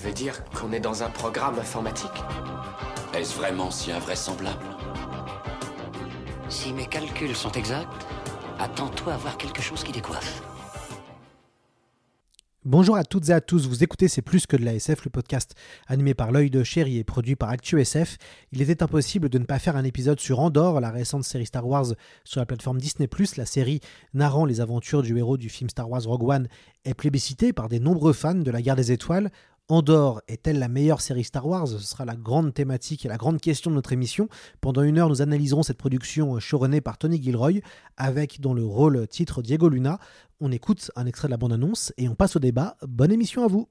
Tu veux dire qu'on est dans un programme informatique Est-ce vraiment si invraisemblable Si mes calculs sont exacts, attends-toi à voir quelque chose qui décoiffe. Bonjour à toutes et à tous, vous écoutez C'est plus que de la SF, le podcast animé par l'œil de chéri et produit par ActuSF. Il était impossible de ne pas faire un épisode sur Andorre, la récente série Star Wars sur la plateforme Disney+. La série narrant les aventures du héros du film Star Wars Rogue One est plébiscitée par des nombreux fans de la guerre des étoiles. Andorre est-elle la meilleure série Star Wars? Ce sera la grande thématique et la grande question de notre émission. Pendant une heure, nous analyserons cette production showrunnée par Tony Gilroy, avec dans le rôle titre Diego Luna. On écoute un extrait de la bande-annonce et on passe au débat. Bonne émission à vous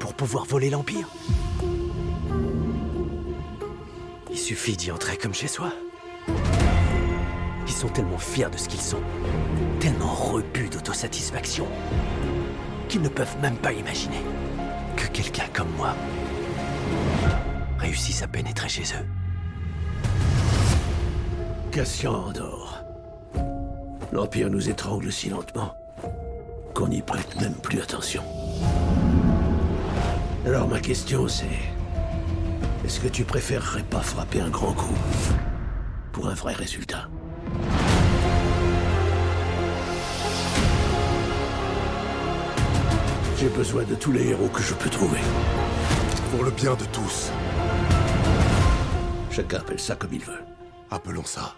Pour pouvoir voler l'Empire Il suffit d'y entrer comme chez soi. Ils sont tellement fiers de ce qu'ils sont, tellement repus d'autosatisfaction, qu'ils ne peuvent même pas imaginer que quelqu'un comme moi réussisse à pénétrer chez eux. Cassian Andorre. L'Empire nous étrangle si lentement qu'on n'y prête même plus attention. Alors ma question c'est... Est-ce que tu préférerais pas frapper un grand coup pour un vrai résultat? J'ai besoin de tous les héros que je peux trouver. Pour le bien de tous. Chacun appelle ça comme il veut. Appelons ça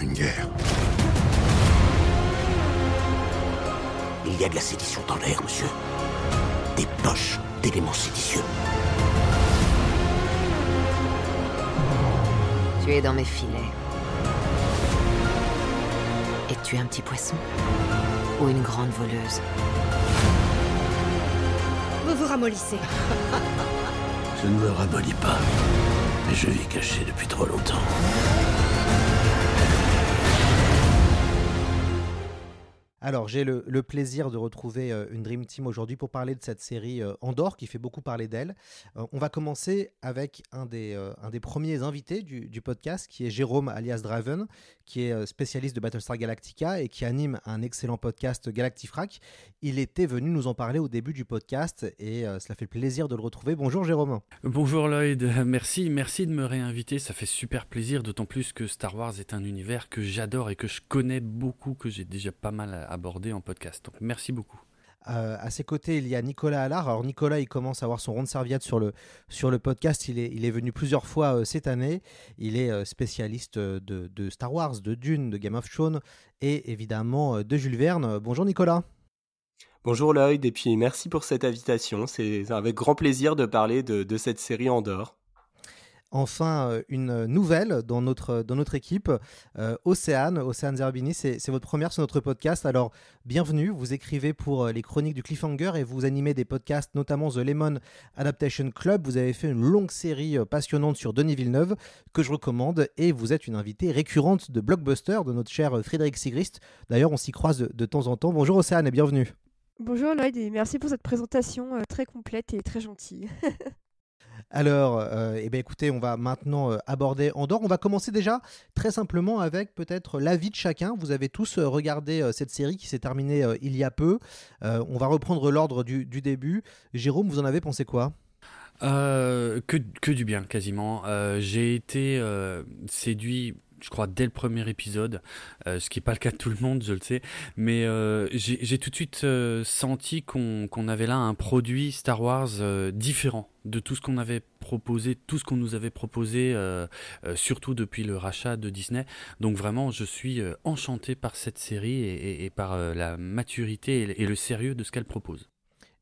une guerre. Il y a de la sédition dans l'air, monsieur. Des poches d'éléments séditieux. Tu es dans mes filets. Et tu es un petit poisson Ou une grande voleuse Vous ramollissez. Je ne me ramollis pas. Mais je vis caché depuis trop longtemps. Alors, j'ai le, le plaisir de retrouver euh, une Dream Team aujourd'hui pour parler de cette série euh, Andorre qui fait beaucoup parler d'elle. Euh, on va commencer avec un des, euh, un des premiers invités du, du podcast qui est Jérôme alias Draven, qui est euh, spécialiste de Battlestar Galactica et qui anime un excellent podcast Galactifrac. Il était venu nous en parler au début du podcast et euh, cela fait plaisir de le retrouver. Bonjour Jérôme. Bonjour Lloyd, merci, merci de me réinviter, ça fait super plaisir, d'autant plus que Star Wars est un univers que j'adore et que je connais beaucoup, que j'ai déjà pas mal abordé en podcast. Donc merci beaucoup. Euh, à ses côtés, il y a Nicolas Allard. Alors Nicolas, il commence à avoir son rond de serviette sur le, podcast. Il est, venu plusieurs fois euh, cette année. Il est euh, spécialiste de, Star Wars, de Dune, de Game of Thrones et évidemment de Jules Verne. Bonjour Nicolas. Bonjour Lloyd, et puis merci pour cette invitation. C'est avec grand plaisir de parler de, de cette série Andorre. Enfin, euh, une nouvelle dans notre, dans notre équipe, euh, Océane, Océane Zerbini, c'est votre première sur notre podcast. Alors, bienvenue, vous écrivez pour euh, les chroniques du Cliffhanger et vous animez des podcasts, notamment The Lemon Adaptation Club. Vous avez fait une longue série passionnante sur Denis Villeneuve que je recommande et vous êtes une invitée récurrente de Blockbuster de notre cher Frédéric Sigrist. D'ailleurs, on s'y croise de, de temps en temps. Bonjour Océane et bienvenue. Bonjour Lloyd et merci pour cette présentation très complète et très gentille. Alors, euh, eh bien, écoutez, on va maintenant euh, aborder Andorre. On va commencer déjà très simplement avec peut-être l'avis de chacun. Vous avez tous euh, regardé cette série qui s'est terminée il y a peu. On va reprendre l'ordre du, début. Jérôme, vous en avez pensé quoi? Que, du bien, quasiment. J'ai été séduit, je crois, dès le premier épisode, euh, ce qui n'est pas le cas de tout le monde, je le sais, mais euh, j'ai tout de suite euh, senti qu'on avait là un produit Star Wars différent de tout ce qu'on avait proposé, tout ce qu'on nous avait proposé, surtout depuis le rachat de Disney. Donc vraiment, je suis enchanté par cette série et, par la maturité et le sérieux de ce qu'elle propose.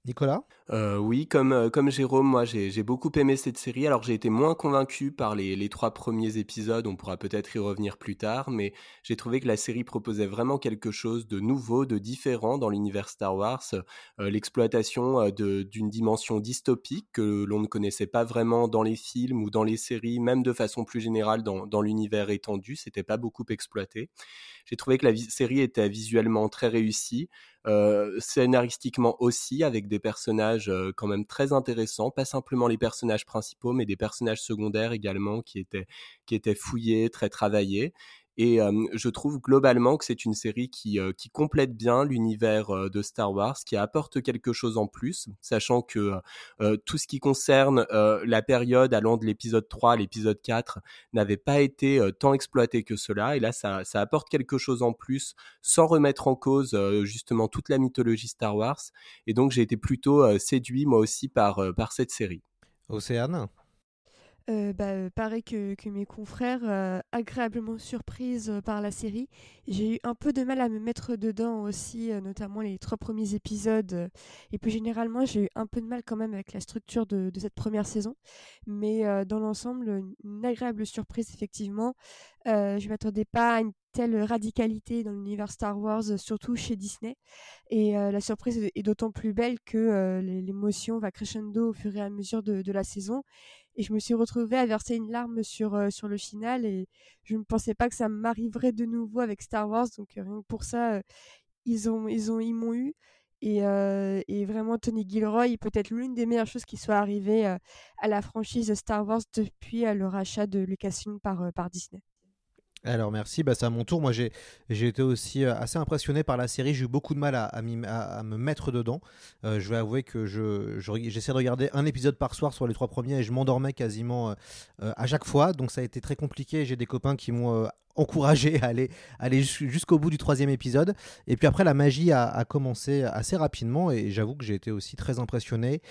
Nicolas? Euh, Oui, comme, euh, comme Jérôme, moi j'ai beaucoup aimé cette série. Alors j'ai été moins convaincu par les, les, trois premiers épisodes, on pourra peut-être y revenir plus tard, mais j'ai trouvé que la série proposait vraiment quelque chose de nouveau, de différent dans l'univers Star Wars. Euh, L'exploitation d'une dimension dystopique que l'on ne connaissait pas vraiment dans les films ou dans les séries, même de façon plus générale dans, dans l'univers étendu, c'était pas beaucoup exploité. J'ai trouvé que la série était visuellement très réussie, euh, scénaristiquement aussi, avec des personnages euh, quand même très intéressants, pas simplement les personnages principaux, mais des personnages secondaires également qui étaient, qui étaient fouillés, très travaillés. Et je trouve globalement que c'est une série qui, complète bien l'univers de Star Wars, qui apporte quelque chose en plus, sachant que tout ce qui concerne la période allant de l'épisode 3 à l'épisode 4 n'avait pas été tant exploité que cela. Et là, ça, apporte quelque chose en plus, sans remettre en cause justement toute la mythologie Star Wars. Et donc, j'ai été plutôt séduit moi aussi par cette série. Océane? Euh, bah, pareil que, mes confrères, euh, agréablement surprise euh, par la série. J'ai eu un peu de mal à me mettre dedans aussi, notamment les trois premiers épisodes. et plus généralement, j'ai eu un peu de mal quand même avec la structure de, cette première saison. Mais dans l'ensemble, une, agréable surprise, effectivement. je ne m'attendais pas à une telle radicalité dans l'univers Star Wars, surtout chez Disney. Et la surprise est d'autant plus belle que l'émotion va crescendo au fur et à mesure de la saison et je me suis retrouvée à verser une larme sur, euh, sur le final et je ne pensais pas que ça m'arriverait de nouveau avec Star Wars donc euh, rien que pour ça euh, ils ont ils ont ils m'ont eu et, et, vraiment Tony Gilroy peut-être l'une des meilleures choses qui soit arrivée à la franchise Star Wars depuis le rachat de Lucasfilm par, par Disney. Alors merci, bah, c'est à mon tour. Moi j'ai été aussi euh, assez impressionné par la série. J'ai eu beaucoup de mal à, me mettre dedans. Euh, je vais avouer que j'essaie je, de regarder un épisode par soir sur les trois premiers et je m'endormais quasiment euh, à chaque fois. Donc ça a été très compliqué. J'ai des copains qui m'ont encouragé à aller, aller jusqu'au bout du troisième épisode. Et puis après la magie a, commencé assez rapidement et j'avoue que j'ai été aussi très impressionné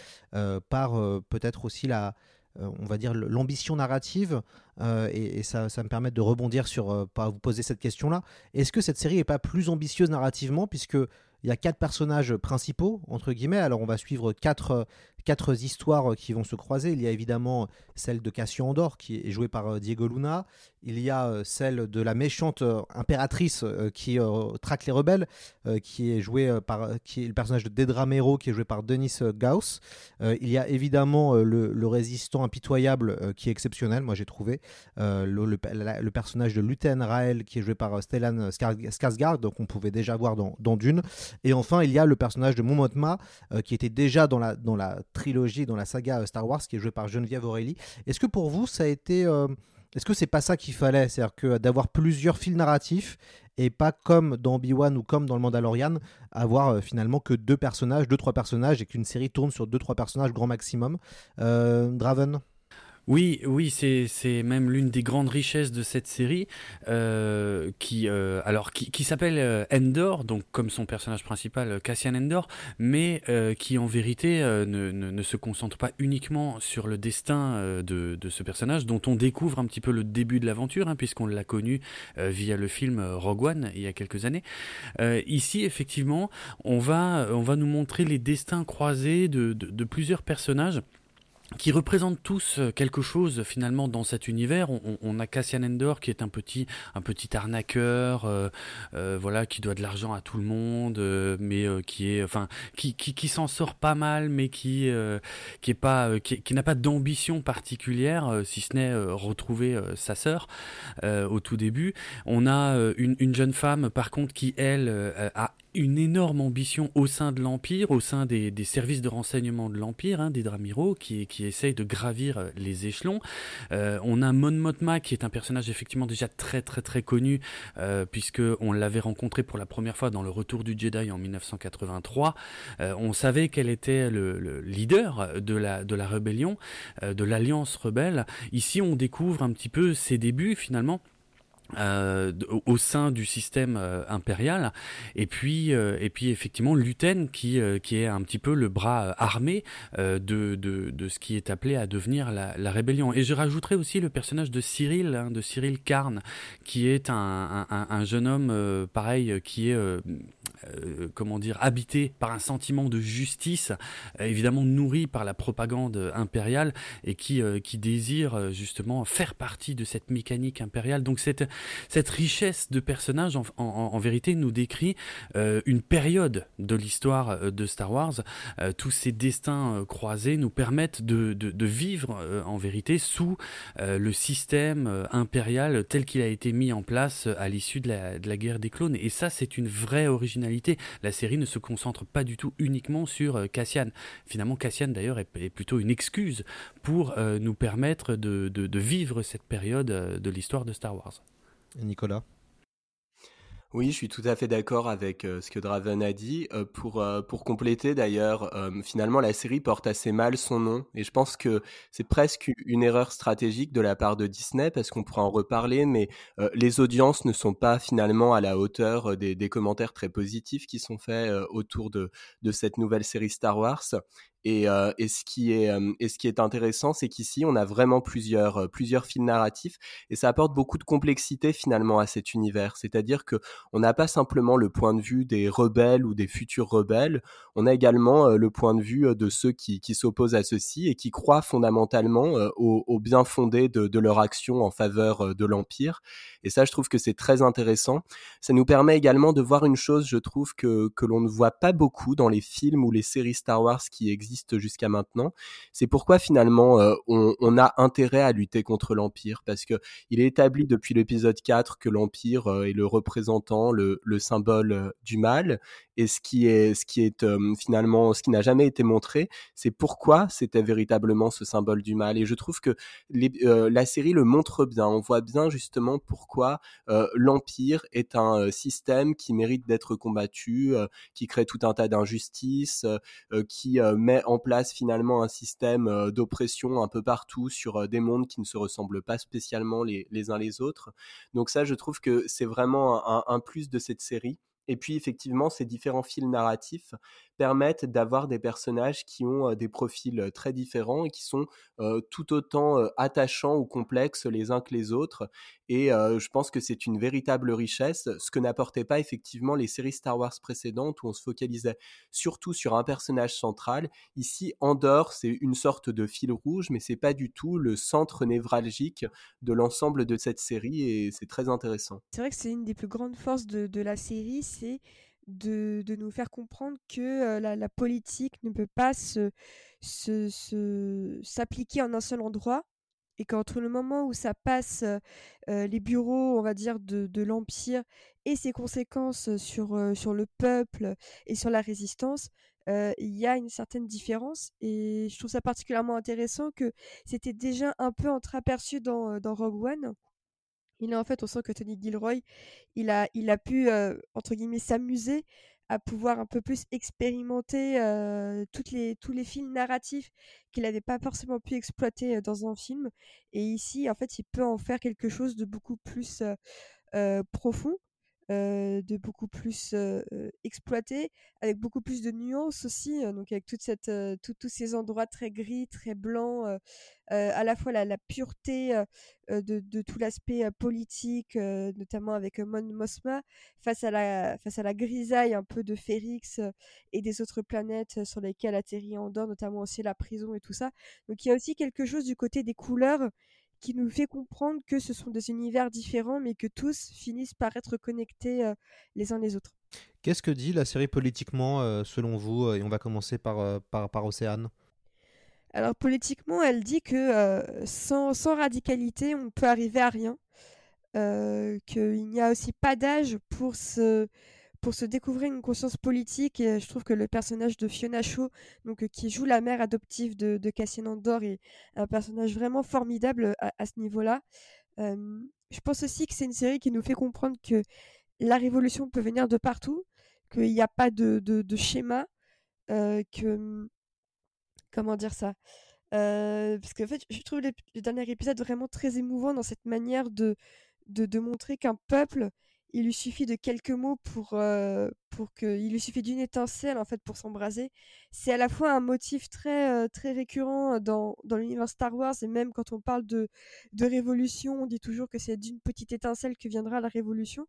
par peut-être aussi la on va dire, l'ambition narrative, euh, et, ça, me permet de rebondir sur, euh, pas vous poser cette question-là. Est-ce que cette série n'est pas plus ambitieuse narrativement, puisque il y a quatre personnages principaux, entre guillemets? Alors, on va suivre quatre, quatre histoires qui vont se croiser. Il y a évidemment celle de Cassian Andor, qui est jouée par Diego Luna. Il y a euh, celle de la méchante euh, impératrice euh, qui traque les rebelles, qui est jouée par qui est le personnage de Dedra Mero, qui est joué par Denis Gauss. il y a évidemment le, résistant impitoyable qui est exceptionnel, moi j'ai trouvé. Le, personnage de Luten Rael, qui est joué par Stellan Skarsgård, donc on pouvait déjà voir dans, Dune. Et enfin, il y a le personnage de Mon qui était déjà dans la, dans la trilogie, dans la saga Star Wars, qui est joué par Geneviève Aurélie. Est-ce que pour vous, ça a été est-ce que c'est pas ça qu'il fallait? C'est-à-dire que d'avoir plusieurs fils narratifs et pas comme dans Obi-Wan ou comme dans le Mandalorian, avoir euh, finalement que deux personnages, deux, trois personnages et qu'une série tourne sur deux, trois personnages grand maximum. Euh, Draven? Oui, oui, c'est même l'une des grandes richesses de cette série, euh, qui euh, alors qui, s'appelle euh, Endor, donc comme son personnage principal Cassian Endor, mais qui en vérité ne, se concentre pas uniquement sur le destin de, ce personnage, dont on découvre un petit peu le début de l'aventure, hein, puisqu'on l'a connu via le film Rogue One il y a quelques années. ici, effectivement, on va on va nous montrer les destins croisés de, de plusieurs personnages qui représentent tous euh, quelque chose finalement dans cet univers. On, a Cassian Endor qui est un petit un petit arnaqueur, euh, euh, voilà, qui doit de l'argent à tout le monde, mais qui est enfin qui qui, s'en sort pas mal, mais qui qui est pas qui, qui n'a pas d'ambition particulière, si ce n'est retrouver sa sœur au tout début. On a une, une jeune femme par contre qui elle a une énorme ambition au sein de l'Empire, au sein des, services de renseignement de l'Empire, hein, des Dramiro, qui, qui essayent de gravir euh, les échelons. Euh, on a Mon Mothma, qui est un personnage effectivement déjà très très très connu, euh, puisque l'avait rencontré pour la première fois dans le Retour du Jedi en 1983. Euh, on savait qu'elle était le, le, leader de la, de la rébellion, de l'Alliance rebelle. Ici, on découvre un petit peu ses débuts finalement. Euh, au sein du système euh, impérial. Et puis euh, et puis effectivement Luten qui qui est un petit peu le bras armé de, de, de ce qui est appelé à devenir la, rébellion. Et je rajouterai aussi le personnage de Cyril hein, de Cyril Karn qui est un, un jeune homme pareil qui est comment dire, habité par un sentiment de justice, évidemment nourri par la propagande impériale et qui, qui désire justement faire partie de cette mécanique impériale. Donc cette, cette richesse de personnages, en, en, vérité, nous décrit une période de l'histoire de Star Wars. tous ces destins croisés nous permettent de, de, de vivre en vérité sous le système impérial tel qu'il a été mis en place à l'issue de la, de la guerre des clones. Et ça, c'est une vraie originalité. La série ne se concentre pas du tout uniquement sur euh, Cassian. Finalement, Cassian, d'ailleurs, est, plutôt une excuse pour euh, nous permettre de, vivre cette période euh, de l'histoire de Star Wars. Nicolas? Oui, je suis tout à fait d'accord avec ce que Draven a dit. pour, pour compléter d'ailleurs, finalement la série porte assez mal son nom et je pense que c'est presque une erreur stratégique de la part de Disney parce qu'on pourra en reparler, mais les audiences ne sont pas finalement à la hauteur des, des commentaires très positifs qui sont faits autour de, de cette nouvelle série Star Wars. Et, et, ce qui est, et ce qui est intéressant, c'est qu'ici, on a vraiment plusieurs, plusieurs fils narratifs et ça apporte beaucoup de complexité finalement à cet univers. C'est-à-dire que on n'a pas simplement le point de vue des rebelles ou des futurs rebelles, on a également le point de vue de ceux qui, qui s'opposent à ceci et qui croient fondamentalement au, au, bien fondé de, de, leur action en faveur de l'Empire. Et ça, je trouve que c'est très intéressant. Ça nous permet également de voir une chose, je trouve, que, que l'on ne voit pas beaucoup dans les films ou les séries Star Wars qui existent jusqu'à maintenant. C'est pourquoi finalement euh, on, a intérêt à lutter contre l'Empire parce que il est établi depuis l'épisode 4 que l'Empire euh, est le représentant, le, symbole euh, du mal. Et ce qui est, ce qui est finalement, ce qui n'a jamais été montré, c'est pourquoi c'était véritablement ce symbole du mal. Et je trouve que la série le montre bien. On voit bien justement pourquoi l'Empire est un système qui mérite d'être combattu, qui crée tout un tas d'injustices, qui met en place finalement un système d'oppression un peu partout sur des mondes qui ne se ressemblent pas spécialement les, uns les autres. Donc ça, je trouve que c'est vraiment un, plus de cette série. Et puis effectivement, ces différents fils narratifs permettent d'avoir des personnages qui ont des profils très différents et qui sont tout autant attachants ou complexes les uns que les autres. Et je pense que c'est une véritable richesse, ce que n'apportaient pas effectivement les séries Star Wars précédentes où on se focalisait surtout sur un personnage central. Ici, Andorre, c'est une sorte de fil rouge, mais c'est pas du tout le centre névralgique de l'ensemble de cette série et c'est très intéressant. C'est vrai que c'est une des plus grandes forces de, la série, c'est de, nous faire comprendre que la, la, politique ne peut pas s'appliquer en un seul endroit et qu'entre le moment où ça passe les bureaux, on va dire, de, de l'Empire et ses conséquences sur, sur le peuple et sur la résistance, il y a une certaine différence. Et je trouve ça particulièrement intéressant que c'était déjà un peu entreaperçu dans, dans Rogue One il est en fait, on sent que Tony Gilroy, il a, il a pu, entre guillemets, s'amuser à pouvoir un peu plus expérimenter les, tous les films narratifs qu'il n'avait pas forcément pu exploiter dans un film. Et ici, en fait, il peut en faire quelque chose de beaucoup plus profond. De beaucoup plus exploité, avec beaucoup plus de nuances aussi, donc avec toute cette, tous ces endroits très gris, très blancs, à la fois la, pureté de, de, tout l'aspect politique, notamment avec Mon Mosma, face à, la, face à la grisaille un peu de Férix et des autres planètes sur lesquelles atterrit Andorre, notamment aussi la prison et tout ça. Donc il y a aussi quelque chose du côté des couleurs qui nous fait comprendre que ce sont des univers différents, mais que tous finissent par être connectés les uns les autres. Qu'est-ce que dit la série politiquement, selon vous Et on va commencer par, par, par Océane. Alors politiquement, elle dit que sans, sans, radicalité, on peut arriver à rien. qu'il n'y a aussi pas d'âge pour se pour se découvrir une conscience politique. Et je trouve que le personnage de Fiona Shaw, donc, qui joue la mère adoptive de, de Cassian Andor, est un personnage vraiment formidable à, ce niveau-là. je pense aussi que c'est une série qui nous fait comprendre que la révolution peut venir de partout, qu'il n'y a pas de, de, schéma, que... Comment dire ça parce qu'en fait, je trouve le, dernier épisode vraiment très émouvant dans cette manière de, de montrer qu'un peuple il lui suffit de quelques mots pour, euh, pour que il lui suffit d'une étincelle en fait pour s'embraser. C'est à la fois un motif très euh, très récurrent dans, dans l'univers Star Wars et même quand on parle de, de révolution, on dit toujours que c'est d'une petite étincelle que viendra la révolution.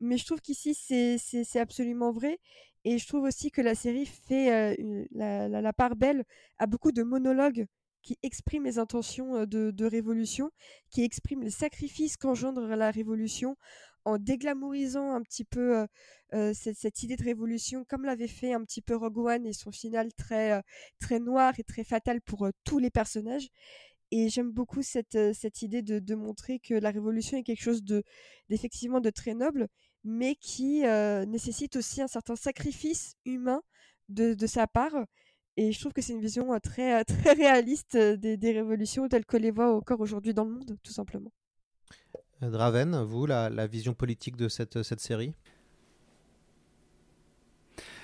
mais je trouve qu'ici c'est absolument vrai. Et je trouve aussi que la série fait la, la, part belle à beaucoup de monologues qui expriment les intentions de, de révolution, qui expriment les sacrifices qu'engendre la révolution, en déglamourisant un petit peu cette, idée de révolution, comme l'avait fait un petit peu Rogue One et son final très, très noir et très fatal pour tous les personnages. Et j'aime beaucoup cette, idée de, montrer que la révolution est quelque chose de, d'effectivement de très noble, mais qui nécessite aussi un certain sacrifice humain de, de, sa part. Et je trouve que c'est une vision très, très réaliste des, des révolutions telles que les voit encore aujourd'hui dans le monde, tout simplement. Draven, vous, la, vision politique de cette, cette série?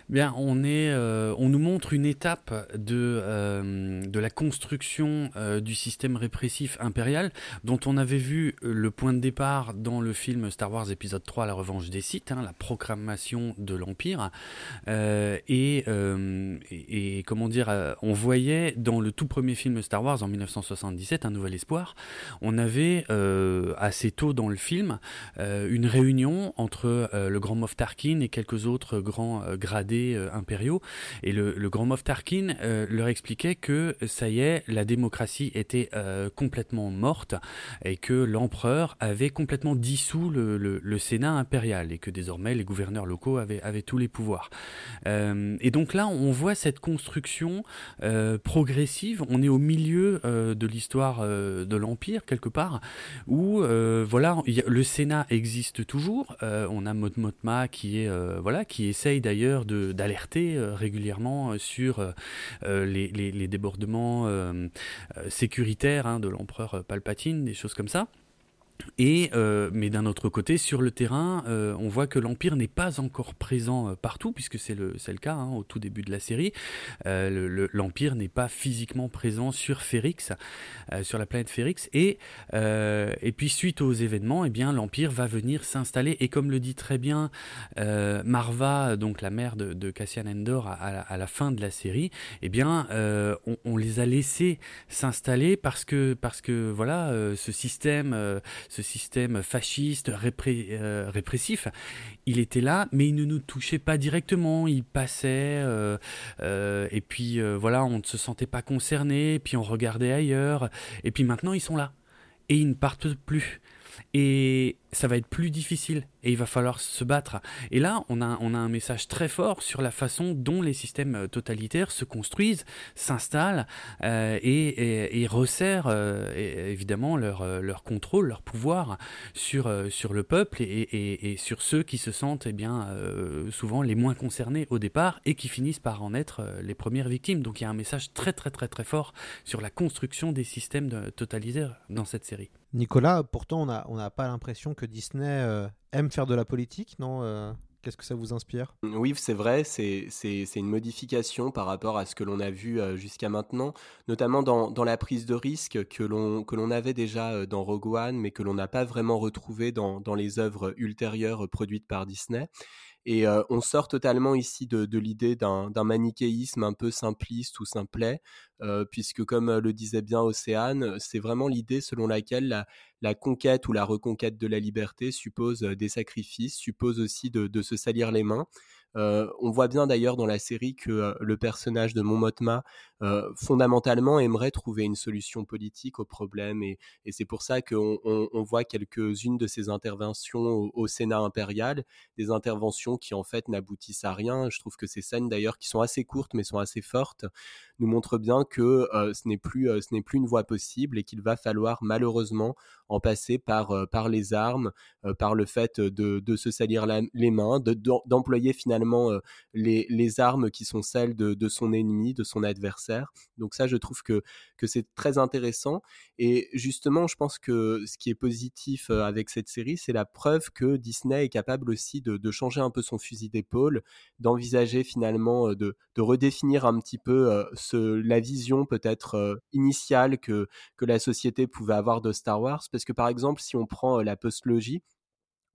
Bien, euh, on nous montre une étape de euh, la construction euh, du système répressif impérial, dont on avait vu le point de départ dans le film Star Wars épisode 3, La Revanche des Sith, hein, la proclamation de l'Empire, et, et, comment dire, on voyait dans le tout premier film Star Wars en 1977, Un Nouvel Espoir, on avait assez tôt dans le film une réunion entre le grand Moff Tarkin et quelques autres grands gradés euh, impériaux. Et le, grand Moff Tarkin euh, leur expliquait que ça y est, la démocratie était euh, complètement morte et que l'empereur avait complètement dissous le, Sénat impérial et que désormais les gouverneurs locaux avaient, avaient tous les pouvoirs. et donc là, on voit cette construction progressive. On est au milieu de l'histoire de l'Empire, quelque part, où voilà, le Sénat existe toujours. on a Motma qui est voilà, qui essaye d'ailleurs de d'alerter euh, régulièrement euh, sur euh, les, débordements sécuritaires hein, de l'empereur Palpatine, des choses comme ça. Euh, mais d'un autre côté, sur le terrain, euh, on voit que l'Empire n'est pas encore présent euh, partout, puisque c'est le, le cas hein, au tout début de la série. L'Empire n'est pas physiquement présent sur Ferrix, sur la planète Ferrix. Et, et puis, suite aux événements, eh bien, l'Empire va venir s'installer. Et comme le dit très bien Marva, donc la mère de, de Cassian Endor, à, la fin de la série, eh bien, on, on, les a laissés s'installer parce que, parce que voilà, ce système ce système fasciste, euh, répressif, il était là, mais il ne nous touchait pas directement. Il passait, euh, euh, et puis voilà, on ne se sentait pas concerné, puis on regardait ailleurs, et puis maintenant ils sont là. Et ils ne partent plus. Et ça va être plus difficile et il va falloir se battre. Et là, on a, on a un message très fort sur la façon dont les systèmes euh, totalitaires se construisent, s'installent euh, et, resserrent euh, évidemment leur, leur contrôle, leur pouvoir sur, sur le peuple et, sur ceux qui se sentent eh bien, souvent les moins concernés au départ et qui finissent par en être les premières victimes. Donc il y a un message très très très très fort sur la construction des systèmes totalitaires dans cette série. Nicolas, pourtant on n'a pas l'impression que Disney euh, aime faire de la politique, non euh, Qu'est-ce que ça vous inspire? Oui, c'est vrai, c'est une modification par rapport à ce que l'on a vu euh, jusqu'à maintenant, notamment dans, la prise de risque que l'on avait déjà dans Rogue One, mais que l'on n'a pas vraiment retrouvé dans, dans, les œuvres ultérieures produites par Disney. Et on sort totalement ici de, l'idée d'un manichéisme un peu simpliste ou simplet, puisque comme le disait bien Océane, c'est vraiment l'idée selon laquelle la, conquête ou la reconquête de la liberté suppose des sacrifices, suppose aussi de, se salir les mains. Euh, on voit bien d'ailleurs dans la série que euh, le personnage de Mon Mothma euh, fondamentalement aimerait trouver une solution politique au problème et, c'est pour ça qu'on on, voit quelques-unes de ses interventions au, Sénat impérial, des interventions qui en fait n'aboutissent à rien. Je trouve que ces scènes d'ailleurs qui sont assez courtes mais sont assez fortes nous montrent bien que ce n'est plus n'est plus une voie possible et qu'il va falloir malheureusement en passer par les armes, par le fait de, se salir les mains, d'employer finalement euh, les, armes qui sont celles de, son ennemi, de son adversaire. Donc ça, je trouve que, que c'est très intéressant. Et justement, je pense que ce qui est positif euh, avec cette série, c'est la preuve que Disney est capable aussi de, changer un peu son fusil d'épaule, d'envisager finalement euh, de, redéfinir un petit peu la vision peut-être initiale que, que la société pouvait avoir de Star Wars. Parce que par exemple, si on prend la postlogie,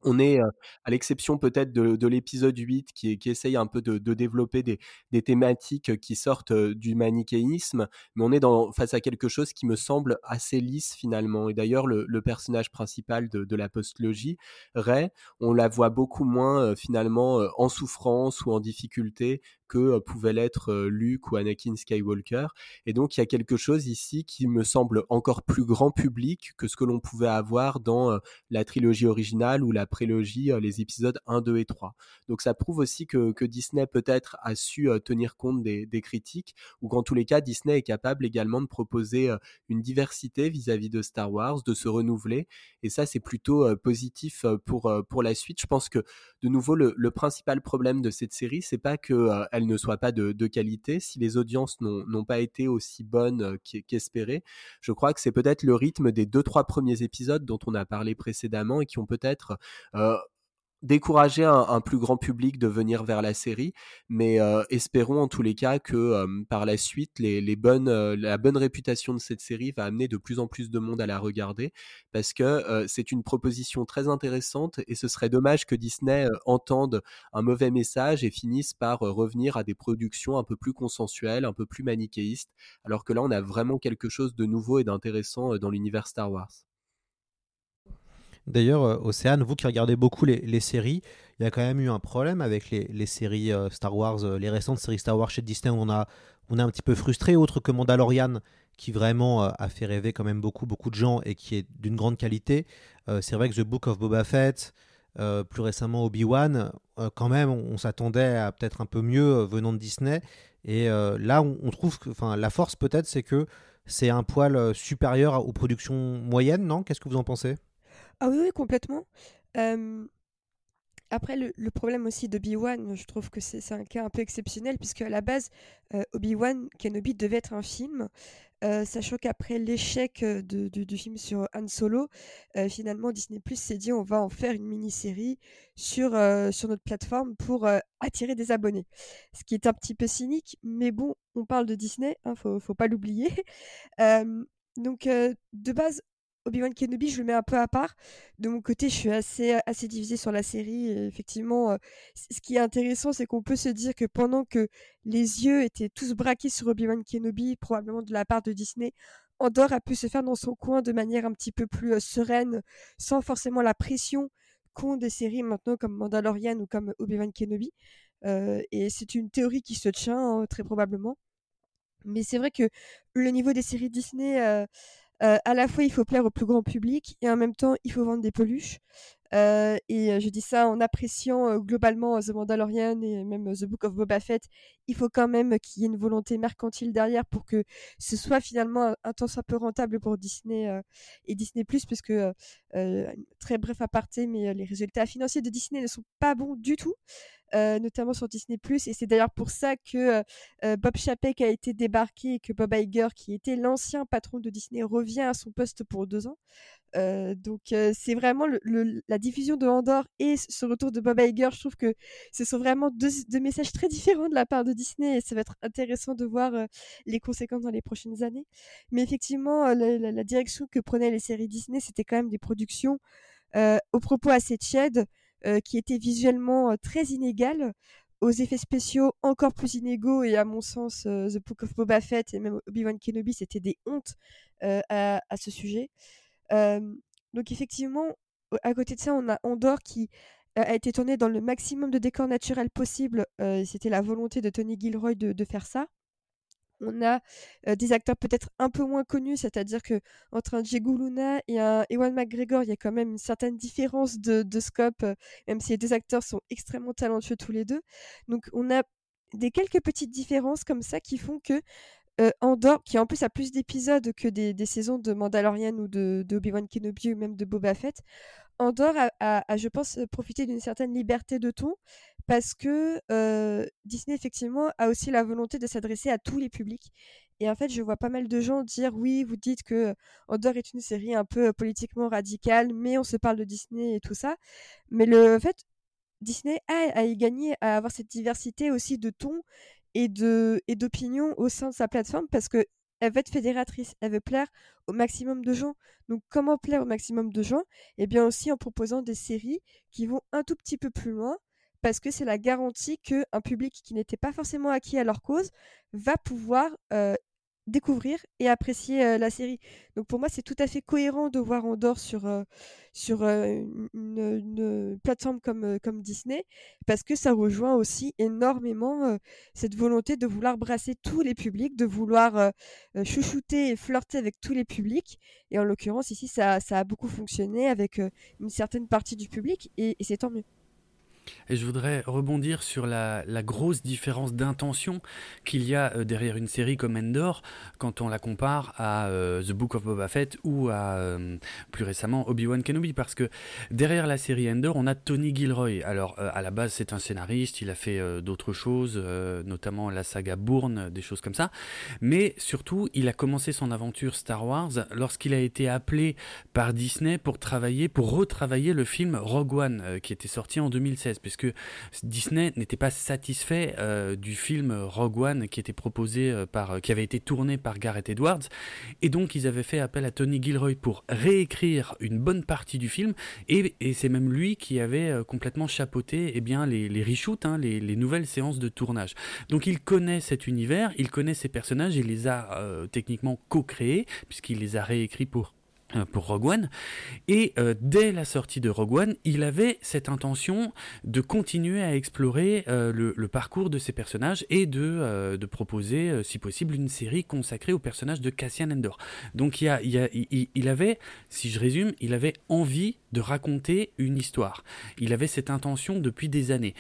on est, à l'exception peut-être de, l'épisode 8 qui, qui, essaye un peu de, développer des, thématiques qui sortent du manichéisme, mais on est dans, face à quelque chose qui me semble assez lisse finalement. Et d'ailleurs, le, personnage principal de, la postlogie, Ray, on la voit beaucoup moins finalement en souffrance ou en difficulté que pouvait l'être Luke ou Anakin Skywalker. Et donc, il y a quelque chose ici qui me semble encore plus grand public que ce que l'on pouvait avoir dans la trilogie originale ou la prélogie, les épisodes 1, 2 et 3. Donc, ça prouve aussi que, Disney peut-être a su tenir compte des, critiques ou qu'en tous les cas, Disney est capable également de proposer une diversité vis-à-vis de Star Wars, de se renouveler. Et ça, c'est plutôt positif pour, pour la suite. Je pense que, de nouveau, le, principal problème de cette série, c'est pas que ne soit pas de, qualité, si les audiences n'ont pas été aussi bonnes euh, qu'espérées, je crois que c'est peut-être le rythme des deux trois premiers épisodes dont on a parlé précédemment et qui ont peut-être euh, décourager un, plus grand public de venir vers la série, mais euh, espérons en tous les cas que euh, par la suite, euh, la bonne réputation de cette série va amener de plus en plus de monde à la regarder, parce que c'est une proposition très intéressante et ce serait dommage que Disney entende un mauvais message et finisse par revenir à des productions un peu plus consensuelles, un peu plus manichéistes, alors que là on a vraiment quelque chose de nouveau et d'intéressant dans l'univers Star Wars. D'ailleurs, euh, Océane, vous qui regardez beaucoup les, séries, il y a quand même eu un problème avec les, séries euh, Star Wars, euh, les récentes séries Star Wars chez Disney, où on, a, on un petit peu frustré, autre que Mandalorian, qui vraiment a fait rêver quand même beaucoup, beaucoup de gens et qui est d'une grande qualité. c'est vrai que The Book of Boba Fett, plus récemment Obi-Wan, quand même, on, s'attendait à peut-être un peu mieux venant de Disney. Et là, on, on trouve que la force peut-être, c'est que c'est un poil supérieur aux productions moyennes, non? Qu'est-ce que vous en pensez? Ah oui, oui, complètement. après, le, problème aussi d'Obi-Wan, je trouve que c'est un cas un peu exceptionnel, puisque à la base, Obi-Wan Kenobi devait être un film, sachant qu'après l'échec du film sur Han Solo, finalement, Disney Plus s'est dit on va en faire une mini-série sur, sur notre plateforme pour attirer des abonnés. Ce qui est un petit peu cynique, mais bon, on parle de Disney, hein, faut, faut pas l'oublier. donc, de base, Obi-Wan Kenobi, je le mets un peu à part. De mon côté, je suis assez, assez divisée sur la série. effectivement, ce qui est intéressant, c'est qu'on peut se dire que pendant que les yeux étaient tous braqués sur Obi-Wan Kenobi, probablement de la part de Disney, Andorre a pu se faire dans son coin de manière un petit peu plus sereine, sans forcément la pression qu'ont des séries maintenant comme Mandalorian ou comme Obi-Wan Kenobi. et c'est une théorie qui se tient, hein, très probablement. Mais c'est vrai que le niveau des séries Disney euh, à la fois, il faut plaire au plus grand public et en même temps, il faut vendre des peluches. Euh, et je dis ça en appréciant globalement The Mandalorian et même The Book of Boba Fett. Il faut quand même qu'il y ait une volonté mercantile derrière pour que ce soit finalement un, temps soit peu rentable pour Disney et Disney Plus, puisque très bref aparté, mais les résultats financiers de Disney ne sont pas bons du tout. Notamment sur Disney+. Et c'est d'ailleurs pour ça que Bob Chapek a été débarqué et que Bob Iger, qui était l'ancien patron de Disney, revient à son poste pour deux ans. donc c'est vraiment la diffusion de Andorre et ce retour de Bob Iger. Je trouve que ce sont vraiment deux, messages très différents de la part de Disney et ça va être intéressant de voir les conséquences dans les prochaines années. Mais effectivement, la, direction que prenaient les séries Disney, c'était quand même des productions au propos assez tièdes, qui étaient visuellement très inégales aux effets spéciaux encore plus inégaux et à mon sens The Book of Boba Fett et même Obi-Wan Kenobi c'était des hontes à, à, ce sujet donc effectivement, à côté de ça, on a Andorre qui a été tourné dans le maximum de décors naturels possible. C'était la volonté de Tony Gilroy de, faire ça. On a des acteurs peut-être un peu moins connus, c'est-à-dire que entre un Diego Luna et un Ewan McGregor, il y a quand même une certaine différence de, scope, même si les deux acteurs sont extrêmement talentueux tous les deux. Donc on a des quelques petites différences comme ça qui font que euh, qui en plus a plus d'épisodes que des, saisons de Mandalorian ou de, Obi-Wan Kenobi ou même de Boba Fett, Andorre a, je pense, profité d'une certaine liberté de ton parce que Disney, effectivement, a aussi la volonté de s'adresser à tous les publics. Et en fait, je vois pas mal de gens dire oui, vous dites que Andorre est une série un peu politiquement radicale, mais on se parle de Disney et tout ça. Mais le fait, Disney a à y gagner à avoir cette diversité aussi de ton et de et d'opinion au sein de sa plateforme parce que elle veut être fédératrice, elle veut plaire au maximum de gens. Donc comment plaire au maximum de gens? Eh bien aussi en proposant des séries qui vont un tout petit peu plus loin, parce que c'est la garantie qu'un public qui n'était pas forcément acquis à leur cause va pouvoir découvrir et apprécier la série. Donc pour moi, c'est tout à fait cohérent de voir Andorre sur, sur une, plateforme comme, comme Disney, parce que ça rejoint aussi énormément cette volonté de vouloir brasser tous les publics, de vouloir chouchouter et flirter avec tous les publics. Et en l'occurrence, ici, ça, ça, a beaucoup fonctionné avec une certaine partie du public, et c'est tant mieux. Et je voudrais rebondir sur la, grosse différence d'intention qu'il y a euh, derrière une série comme Endor quand on la compare à euh, The Book of Boba Fett ou à euh, plus récemment Obi-Wan Kenobi parce que derrière la série Endor on a Tony Gilroy. Alors à la base c'est un scénariste, il a fait d'autres choses, notamment la saga Bourne, des choses comme ça. Mais surtout il a commencé son aventure Star Wars lorsqu'il a été appelé par Disney pour travailler, pour retravailler le film Rogue One qui était sorti en 2016 puisque Disney n'était pas satisfait euh, du film Rogue One euh, euh, qui avait été tourné par Gareth Edwards, et donc ils avaient fait appel à Tony Gilroy pour réécrire une bonne partie du film, et, c'est même lui qui avait complètement chapeauté eh bien, les, reshoots, hein, les, les, nouvelles séances de tournage. Donc il connaît cet univers, il connaît ces personnages, il les a techniquement co-créés, puisqu'il les a réécrits pour pour Rogue One. Et euh, dès la sortie de Rogue One, il avait cette intention de continuer à explorer euh, le, parcours de ces personnages et de, de proposer, si possible, une série consacrée au personnage de Cassian Endor. Donc il, a, il, avait, si je résume, il avait envie de raconter une histoire. Il avait cette intention depuis des années.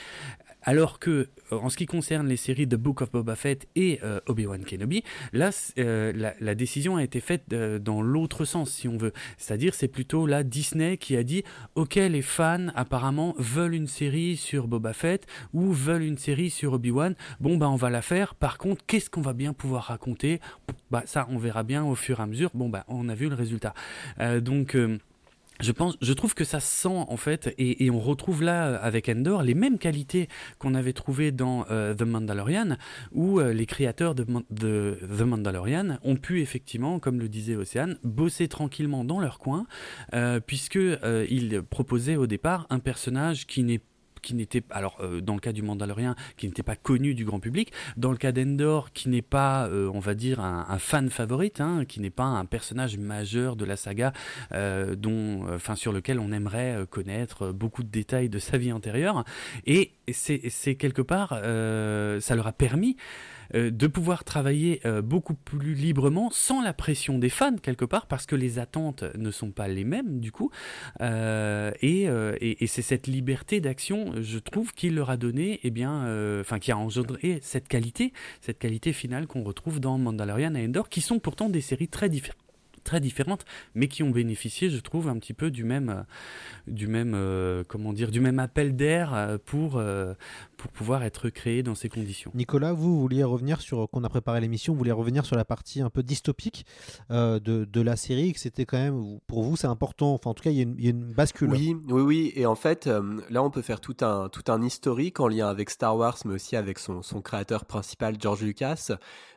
Alors que, euh, en ce qui concerne les séries The Book of Boba Fett et euh, Obi-Wan Kenobi, là, euh, la, décision a été faite dans l'autre sens, si on veut. C'est-à-dire, c'est plutôt là Disney qui a dit Ok, les fans apparemment veulent une série sur Boba Fett ou veulent une série sur Obi-Wan. Bon, bah, on va la faire. Par contre, qu'est-ce qu'on va bien pouvoir raconter? Bah, ça, on verra bien au fur et à mesure. Bon, bah, on a vu le résultat. donc je trouve que ça sent en fait, et, on retrouve là euh, avec Endor les mêmes qualités qu'on avait trouvées dans euh, The Mandalorian, où euh, les créateurs de, The Mandalorian ont pu effectivement, comme le disait Océane, bosser tranquillement dans leur coin, puisque ils proposaient au départ un personnage qui n'est qui n'était, alors euh, dans le cas du Mandalorian, qui n'était pas connu du grand public, dans le cas d'Endor, qui n'est pas, euh, on va dire, un, fan favorite, hein, qui n'est pas un personnage majeur de la saga, euh, dont, enfin, sur lequel on aimerait connaître beaucoup de détails de sa vie antérieure. Et c'est quelque part, ça leur a permis de pouvoir travailler euh, beaucoup plus librement sans la pression des fans quelque part parce que les attentes ne sont pas les mêmes du coup. Euh, et, c'est cette liberté d'action je trouve qu'il leur a donné eh bien enfin qui a engendré cette qualité cette qualité finale qu'on retrouve dans Mandalorian et Endor qui sont pourtant des séries très différentes très différentes, mais qui ont bénéficié, je trouve, un petit peu du même, du même, comment dire, du même appel d'air pour, pour pouvoir être créé dans ces conditions. Nicolas, vous, vouliez revenir sur, qu'on a préparé l'émission, vous vouliez revenir sur la partie un peu dystopique euh, de, de, la série, que c'était quand même, pour vous, c'est important, enfin en tout cas, il y, a une, bascule. Oui, oui, oui, et en fait, euh, là, on peut faire tout un, tout un historique en lien avec Star Wars, mais aussi avec son, son créateur principal, George Lucas.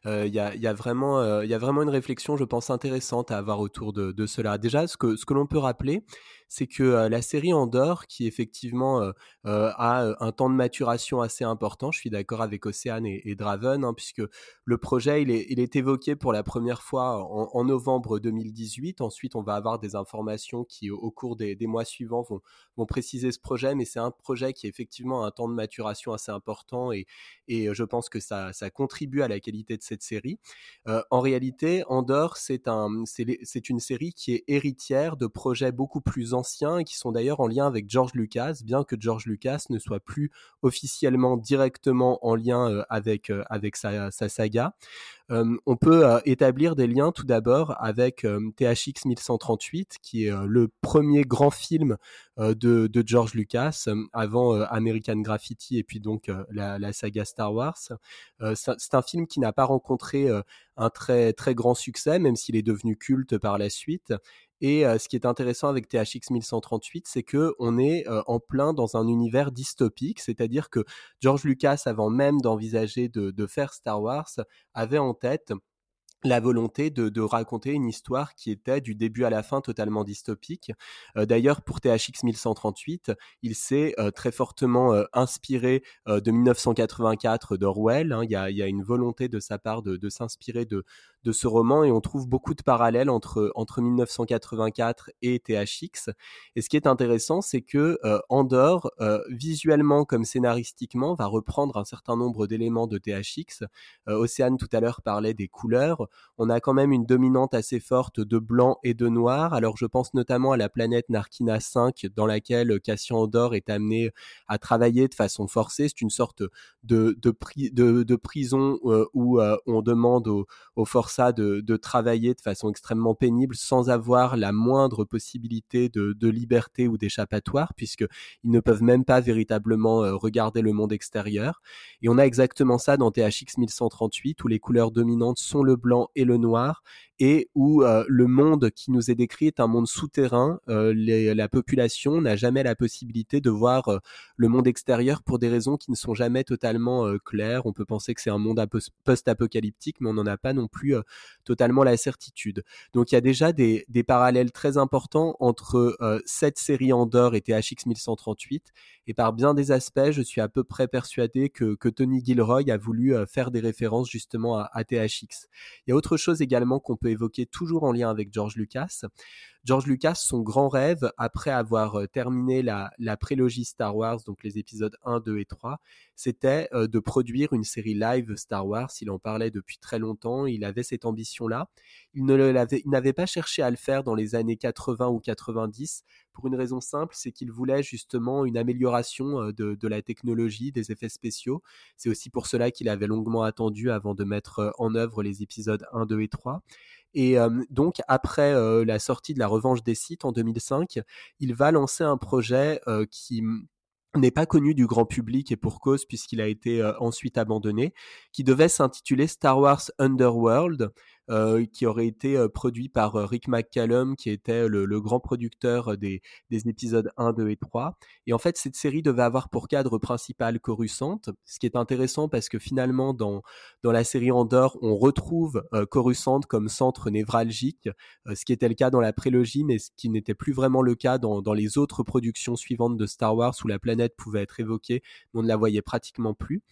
Euh, il y, a, y, a vraiment, il y a vraiment une réflexion, je pense, intéressante à avoir autour de, cela. Déjà, ce que l'on peut rappeler, c'est que la série Andorre, qui effectivement a un temps de maturation assez important, je suis d'accord avec Océane et, Draven, hein, puisque le projet, il est, évoqué pour la première fois en, novembre 2018. Ensuite, on va avoir des informations qui, au, cours des, mois suivants, vont, préciser ce projet, mais c'est un projet qui effectivement a un temps de maturation assez important et, je pense que ça, contribue à la qualité de cette série. en réalité, Andorre, c'est une série qui est héritière de projets beaucoup plus anciens et qui sont d'ailleurs en lien avec George Lucas, bien que George Lucas ne soit plus officiellement directement en lien euh, avec, euh, avec sa, saga. Euh, on peut établir des liens tout d'abord avec THX 1138, qui est le premier grand film de, George Lucas, avant American Graffiti et puis donc la, la, saga Star Wars. c'est un film qui n'a pas rencontré un très très grand succès, même s'il est devenu culte par la suite. Et ce qui est intéressant avec THX 1138, c'est que on est en plein dans un univers dystopique, c'est-à-dire que George Lucas, avant même d'envisager de, faire Star Wars, avait en tête la volonté de, raconter une histoire qui était du début à la fin totalement dystopique. Euh, d'ailleurs, pour THX 1138, il s'est euh, très fortement euh, inspiré de 1984 d'Orwell. Hein. Il, y a, une volonté de sa part de, s'inspirer de, de ce roman et on trouve beaucoup de parallèles entre, entre 1984 et THX. Et ce qui est intéressant, c'est que Andorre, visuellement comme scénaristiquement, va reprendre un certain nombre d'éléments de THX. Océane tout à l'heure parlait des couleurs on a quand même une dominante assez forte de blanc et de noir. Alors je pense notamment à la planète Narkina 5 dans laquelle Cassian Andor est amené à travailler de façon forcée. C'est une sorte de, de, prison euh, où euh, on demande aux, aux de, travailler de façon extrêmement pénible sans avoir la moindre possibilité de, liberté ou d'échappatoire puisqu'ils ne peuvent même pas véritablement euh, regarder le monde extérieur. Et on a exactement ça dans THX 1138 où les couleurs dominantes sont le blanc et le noir et où euh, le monde qui nous est décrit est un monde souterrain. Euh, la population n'a jamais la possibilité de voir le monde extérieur pour des raisons qui ne sont jamais totalement claires. On peut penser que c'est un monde post-apocalyptique, mais on n'en a pas non plus totalement la certitude. Donc il y a déjà des, parallèles très importants entre cette série Andorre et THX 1138, et par bien des aspects, je suis à peu près persuadé que, Tony Gilroy a voulu faire des références justement à, à THX. Il y a autre chose également qu'on peut évoquer toujours en lien avec George Lucas. George Lucas, son grand rêve, après avoir euh, terminé la, prélogie Star Wars, donc les épisodes 1, 2 et 3, c'était euh, de produire une série live Star Wars. Il en parlait depuis très longtemps, il avait cette ambition-là. Il n'avait pas cherché à le faire dans les années 80 ou 90 pour une raison simple, c'est qu'il voulait justement une amélioration euh, de, de, la technologie, des effets spéciaux. C'est aussi pour cela qu'il avait longuement attendu avant de mettre en œuvre les épisodes 1, 2 et 3. Et donc, après la sortie de la Revanche des sites en 2005, il va lancer un projet qui n'est pas connu du grand public et pour cause puisqu'il a été ensuite abandonné, qui devait s'intituler Star Wars Underworld, euh, qui aurait été euh, produit par euh, Rick McCallum, qui était le, grand producteur des, épisodes 1, 2 et 3. Et en fait, cette série devait avoir pour cadre principal Coruscant, ce qui est intéressant parce que finalement, dans, dans la série Andorre, on retrouve Coruscant comme centre névralgique, ce qui était le cas dans la prélogie, mais ce qui n'était plus vraiment le cas dans, dans les autres productions suivantes de Star Wars où la planète pouvait être évoquée, on ne la voyait pratiquement plus.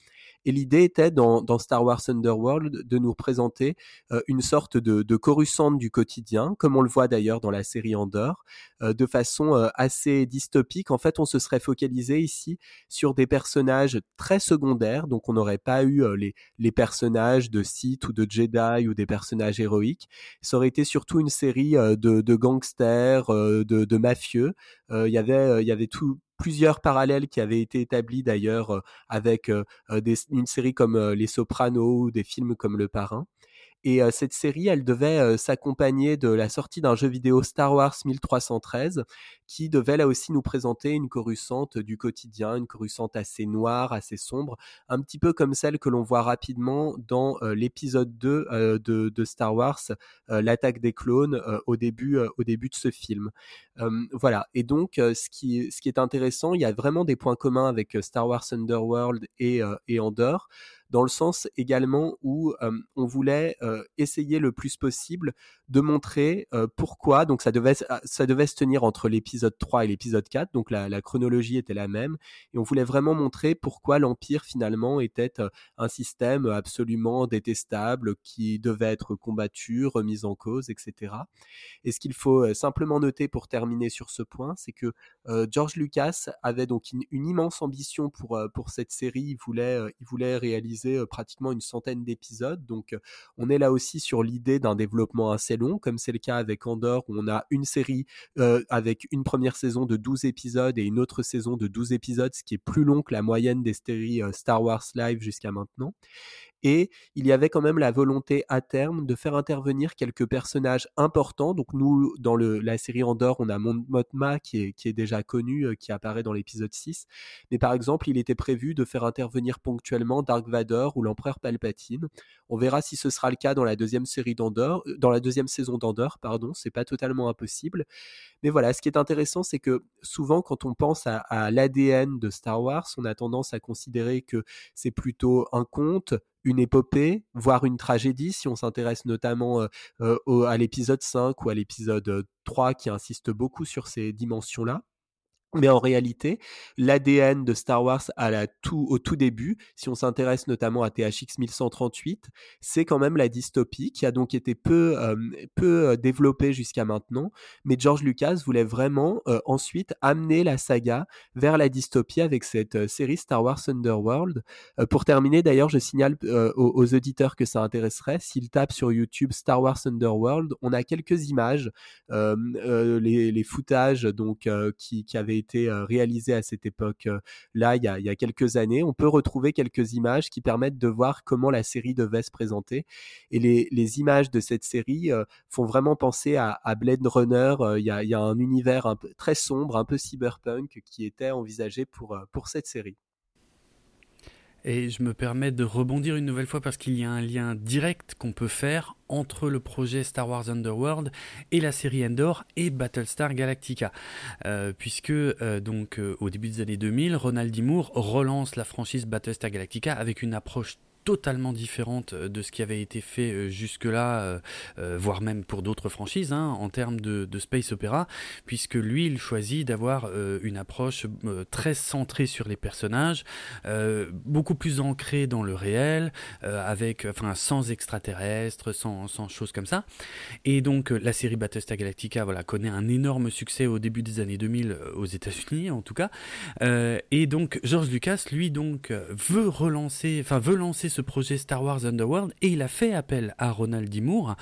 Et l'idée était dans, Star Wars Underworld de nous présenter euh, une sorte de, de Coruscant du quotidien, comme on le voit d'ailleurs dans la série Andorre, euh, de façon euh, assez dystopique. En fait, on se serait focalisé ici sur des personnages très secondaires, donc on n'aurait pas eu les, les personnages de Sith ou de Jedi ou des personnages héroïques. Ça aurait été surtout une série de, de gangsters, de, de mafieux. Il y avait, il y avait tout plusieurs parallèles qui avaient été établis d'ailleurs euh, avec euh, euh, une série comme Les Sopranos ou des films comme Le Parrain. Et cette série, elle devait s'accompagner de la sortie d'un jeu vidéo Star Wars 1313 qui devait là aussi nous présenter une Coruscante du quotidien, une Coruscante assez noire, assez sombre, un petit peu comme celle que l'on voit rapidement dans l'épisode 2 de, Star Wars, l'attaque des clones au début au début de ce film. voilà. Et donc, ce qui ce qui est intéressant, il y a vraiment des points communs avec Star Wars Underworld et et Andorre dans le sens également où on voulait essayer le plus possible de montrer pourquoi, donc ça devait, ça devait se tenir entre l'épisode 3 et l'épisode 4, donc la, chronologie était la même, et on voulait vraiment montrer pourquoi l'Empire finalement était un système absolument détestable qui devait être combattu, remis en cause, etc. Et ce qu'il faut simplement noter pour terminer sur ce point, c'est que George Lucas avait donc une, une immense ambition pour, pour cette série, il voulait, il voulait réaliser pratiquement une centaine d'épisodes. Donc on est là aussi sur l'idée d'un développement assez long, comme c'est le cas avec Andorre, où on a une série avec une première saison de 12 épisodes et une autre saison de 12 épisodes, ce qui est plus long que la moyenne des séries Star Wars Live jusqu'à maintenant et il y avait quand même la volonté à terme de faire intervenir quelques personnages importants. Donc nous, dans la série Andorre, on a Mon Mothma qui est, déjà connu, qui apparaît dans l'épisode 6. Mais par exemple, il était prévu de faire intervenir ponctuellement Dark Vador ou l'empereur Palpatine. On verra si ce sera le cas dans la deuxième série d'Andorre, dans la deuxième saison d'Andorre, pardon. C'est pas totalement impossible. Mais voilà, ce qui est intéressant, c'est que souvent, quand on pense à l'ADN de Star Wars, on a tendance à considérer que c'est plutôt un conte, une épopée, voire une tragédie, si on s'intéresse notamment euh, au, à l'épisode 5 ou à l'épisode 3 qui insiste beaucoup sur ces dimensions-là. Mais en réalité, l'ADN de Star Wars au tout début, si on s'intéresse notamment à THX 1138, c'est quand même la dystopie qui a donc été peu, développée jusqu'à maintenant. Mais George Lucas voulait vraiment ensuite amener la saga vers la dystopie avec cette série Star Wars Underworld. pour terminer, d'ailleurs, je signale aux, auditeurs que ça intéresserait, s'ils tapent sur YouTube Star Wars Underworld, on a quelques images, les, les footages donc, qui, qui avaient été réalisé à cette époque-là, il, il, y a quelques années. On peut retrouver quelques images qui permettent de voir comment la série devait se présenter. Et les, les images de cette série font vraiment penser à, à Blade Runner. Il y, a, il y, a, un univers un peu, très sombre, un peu cyberpunk qui était envisagé pour, pour cette série. Et je me permets de rebondir une nouvelle fois parce qu'il y a un lien direct qu'on peut faire entre le projet Star Wars Underworld et la série Endor et Battlestar Galactica. Euh, puisque euh, donc euh, au début des années 2000, Ronald D. Moore relance la franchise Battlestar Galactica avec une approche totalement différente euh, de ce qui avait été fait euh, jusque-là, euh, voire même pour d'autres franchises, hein, en termes de, space opéra, puisque lui, il choisit d'avoir une approche très centrée sur les personnages, beaucoup plus ancrée dans le réel, avec, enfin, sans extraterrestres, sans, sans choses comme ça. Et donc, la série Battlestar Galactica, voilà, connaît un énorme succès au début des années 2000 aux États-Unis, en tout cas. et donc, George Lucas, lui, donc, veut relancer, enfin, veut lancer ce projet Star Wars Underworld et il a fait appel à Ronald D. Moore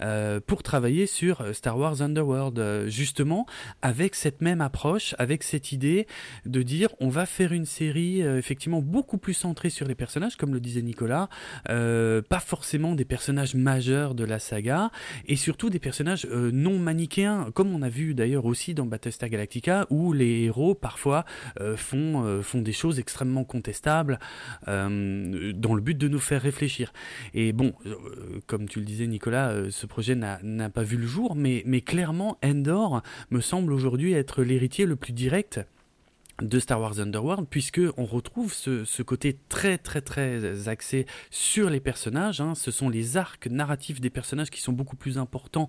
euh, pour travailler sur Star Wars Underworld, euh, justement avec cette même approche, avec cette idée de dire on va faire une série euh, effectivement beaucoup plus centrée sur les personnages, comme le disait Nicolas, euh, pas forcément des personnages majeurs de la saga et surtout des personnages euh, non manichéens, comme on a vu d'ailleurs aussi dans Battlestar Galactica où les héros parfois euh, font, font des choses extrêmement contestables dans le but de nous faire réfléchir. Et bon, euh, comme tu le disais Nicolas, euh, ce projet n'a pas vu le jour, mais, mais clairement Endor me semble aujourd'hui être l'héritier le plus direct de Star Wars Underworld, puisque on retrouve ce, ce, côté très très très axé sur les personnages. Hein. Ce sont les arcs narratifs des personnages qui sont beaucoup plus importants,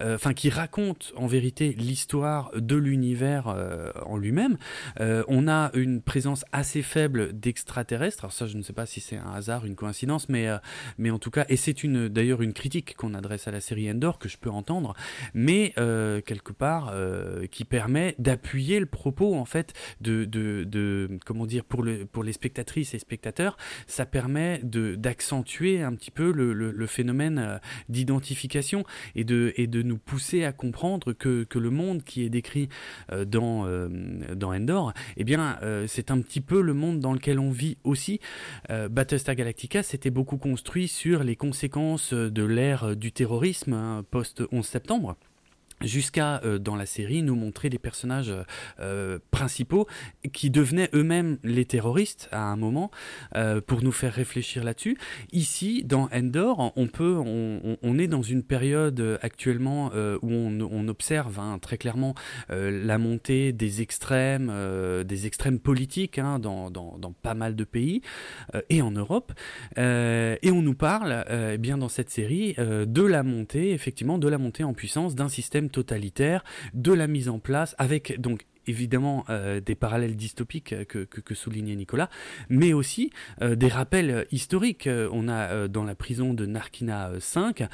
euh, enfin qui racontent en vérité l'histoire de l'univers euh, en lui-même. Euh, on a une présence assez faible d'extraterrestres. Alors ça, je ne sais pas si c'est un hasard, une coïncidence, mais mais en tout cas, et c'est une d'ailleurs une critique qu'on adresse à la série Endor que je peux entendre, mais quelque part qui permet d'appuyer le propos en fait comment dire pour le pour les spectatrices et spectateurs, ça permet d'accentuer un petit peu le, phénomène euh, d'identification et de nous pousser à comprendre que, le monde qui est décrit euh, dans euh, dans Endor, eh bien c'est un petit peu le monde dans lequel on vit aussi. Battlestar Galactica s'était beaucoup construit sur les conséquences de l'ère du terrorisme hein, post 11 septembre jusqu'à euh, dans la série nous montrer des personnages euh, principaux qui devenaient eux-mêmes les terroristes à un moment euh, pour nous faire réfléchir là-dessus. Ici, dans Endor, on peut, on, est dans une période actuellement où on, observe hein, très clairement la montée des extrêmes, des extrêmes politiques hein, dans, dans, dans, pas mal de pays et en Europe, et on nous parle, eh bien dans cette série, de la montée, effectivement, de la montée en puissance d'un système totalitaire, de la mise en place, avec donc évidemment euh, des parallèles dystopiques que, que, soulignait Nicolas, mais aussi euh, des rappels historiques. On a euh, dans la prison de Narkina 5,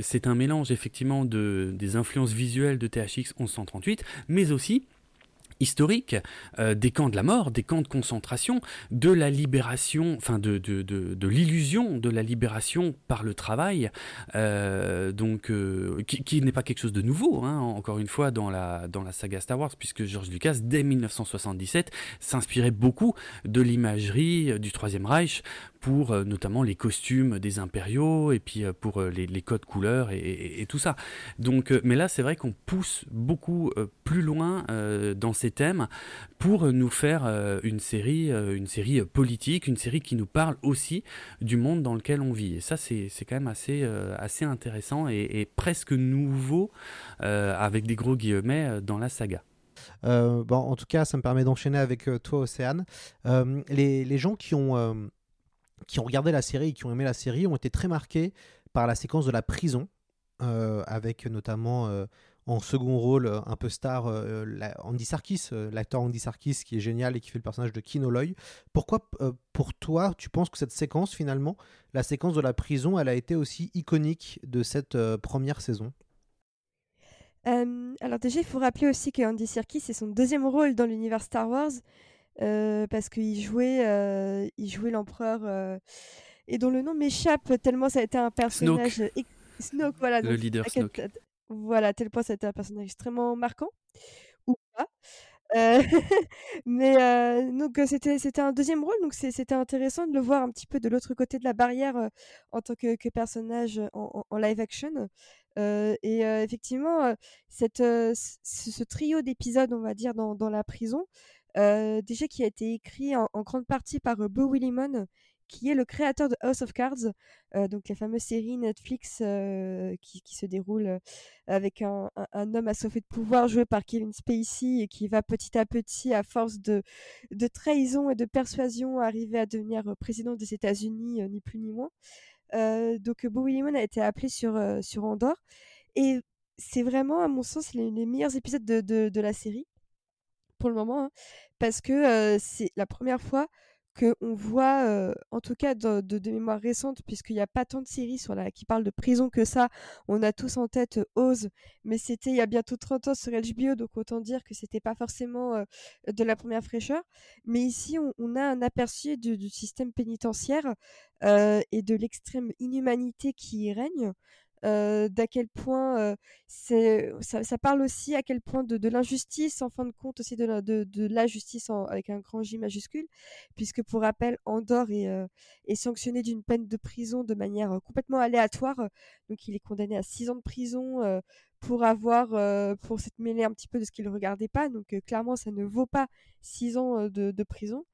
c'est un mélange effectivement de, des influences visuelles de THX 1138, mais aussi historique euh, des camps de la mort, des camps de concentration, de la libération, enfin de, de, de, l'illusion de la libération par le travail, euh, donc euh, qui, n'est pas quelque chose de nouveau, hein, encore une fois dans la dans la saga Star Wars, puisque George Lucas dès 1977 s'inspirait beaucoup de l'imagerie du Troisième Reich pour notamment les costumes des impériaux et puis pour les, codes couleurs et, et, tout ça. Donc, mais là, c'est vrai qu'on pousse beaucoup plus loin dans cette ces thèmes pour nous faire une série, une série politique, une série qui nous parle aussi du monde dans lequel on vit. Et ça, c'est quand même assez, assez intéressant et, et presque nouveau, avec des gros guillemets, dans la saga. bon, en tout cas, ça me permet d'enchaîner avec toi, Océane. les, les, gens qui ont, qui ont regardé la série et qui ont aimé la série ont été très marqués par la séquence de la prison, avec notamment en second rôle un peu star Andy Sarkis, l'acteur Andy Sarkis qui est génial et qui fait le personnage de Kino Loy. Pourquoi pour toi tu penses que cette séquence finalement, la séquence de la prison, elle a été aussi iconique de cette première saison? Alors déjà, il faut rappeler aussi que Andy Serkis, c'est son deuxième rôle dans l'univers Star Wars, parce qu'il jouait, il jouait l'empereur, et dont le nom m'échappe tellement ça a été un personnage... Snoke, voilà. Le leader Snoke. Voilà, tel point été un personnage extrêmement marquant, ou pas. Euh, mais euh, donc c'était c'était un deuxième rôle, donc c'était intéressant de le voir un petit peu de l'autre côté de la barrière en tant que, que personnage en, en, live action. Euh, et effectivement, cette, ce, trio d'épisodes, on va dire, dans, dans la prison, déjà qui a été écrit en, en grande partie par Bo Willimon, qui est le créateur de House of Cards, euh, donc la fameuse série Netflix euh, qui, se déroule euh, avec un, homme assoiffé de pouvoir joué par Kevin Spacey et qui va petit à petit, à force de, trahison et de persuasion, arriver à devenir président des États-Unis, ni plus ni moins. donc Bo Willimon a été appelé sur, sur Andorre et c'est vraiment, à mon sens, les, les meilleurs épisodes de, de, la série pour le moment, hein, parce que c'est la première fois qu'on voit, en tout cas de, mémoire récente, puisqu'il n'y a pas tant de séries sur qui parlent de prison que ça. On a tous en tête Oz, mais c'était il y a bientôt 30 ans sur HBO, donc autant dire que c'était pas forcément de la première fraîcheur. Mais ici, on, a un aperçu du, du système pénitentiaire et de l'extrême inhumanité qui y règne d'à quel point c'est ça, ça, parle aussi à quel point de, de l'injustice en fin de compte aussi de la, de, de la justice avec un grand J majuscule puisque pour rappel Andorre est, est sanctionné d'une peine de prison de manière complètement aléatoire donc il est condamné à six ans de prison pour avoir pour s'être mêlé un petit peu de ce qu'il ne regardait pas donc clairement ça ne vaut pas six ans de, de prison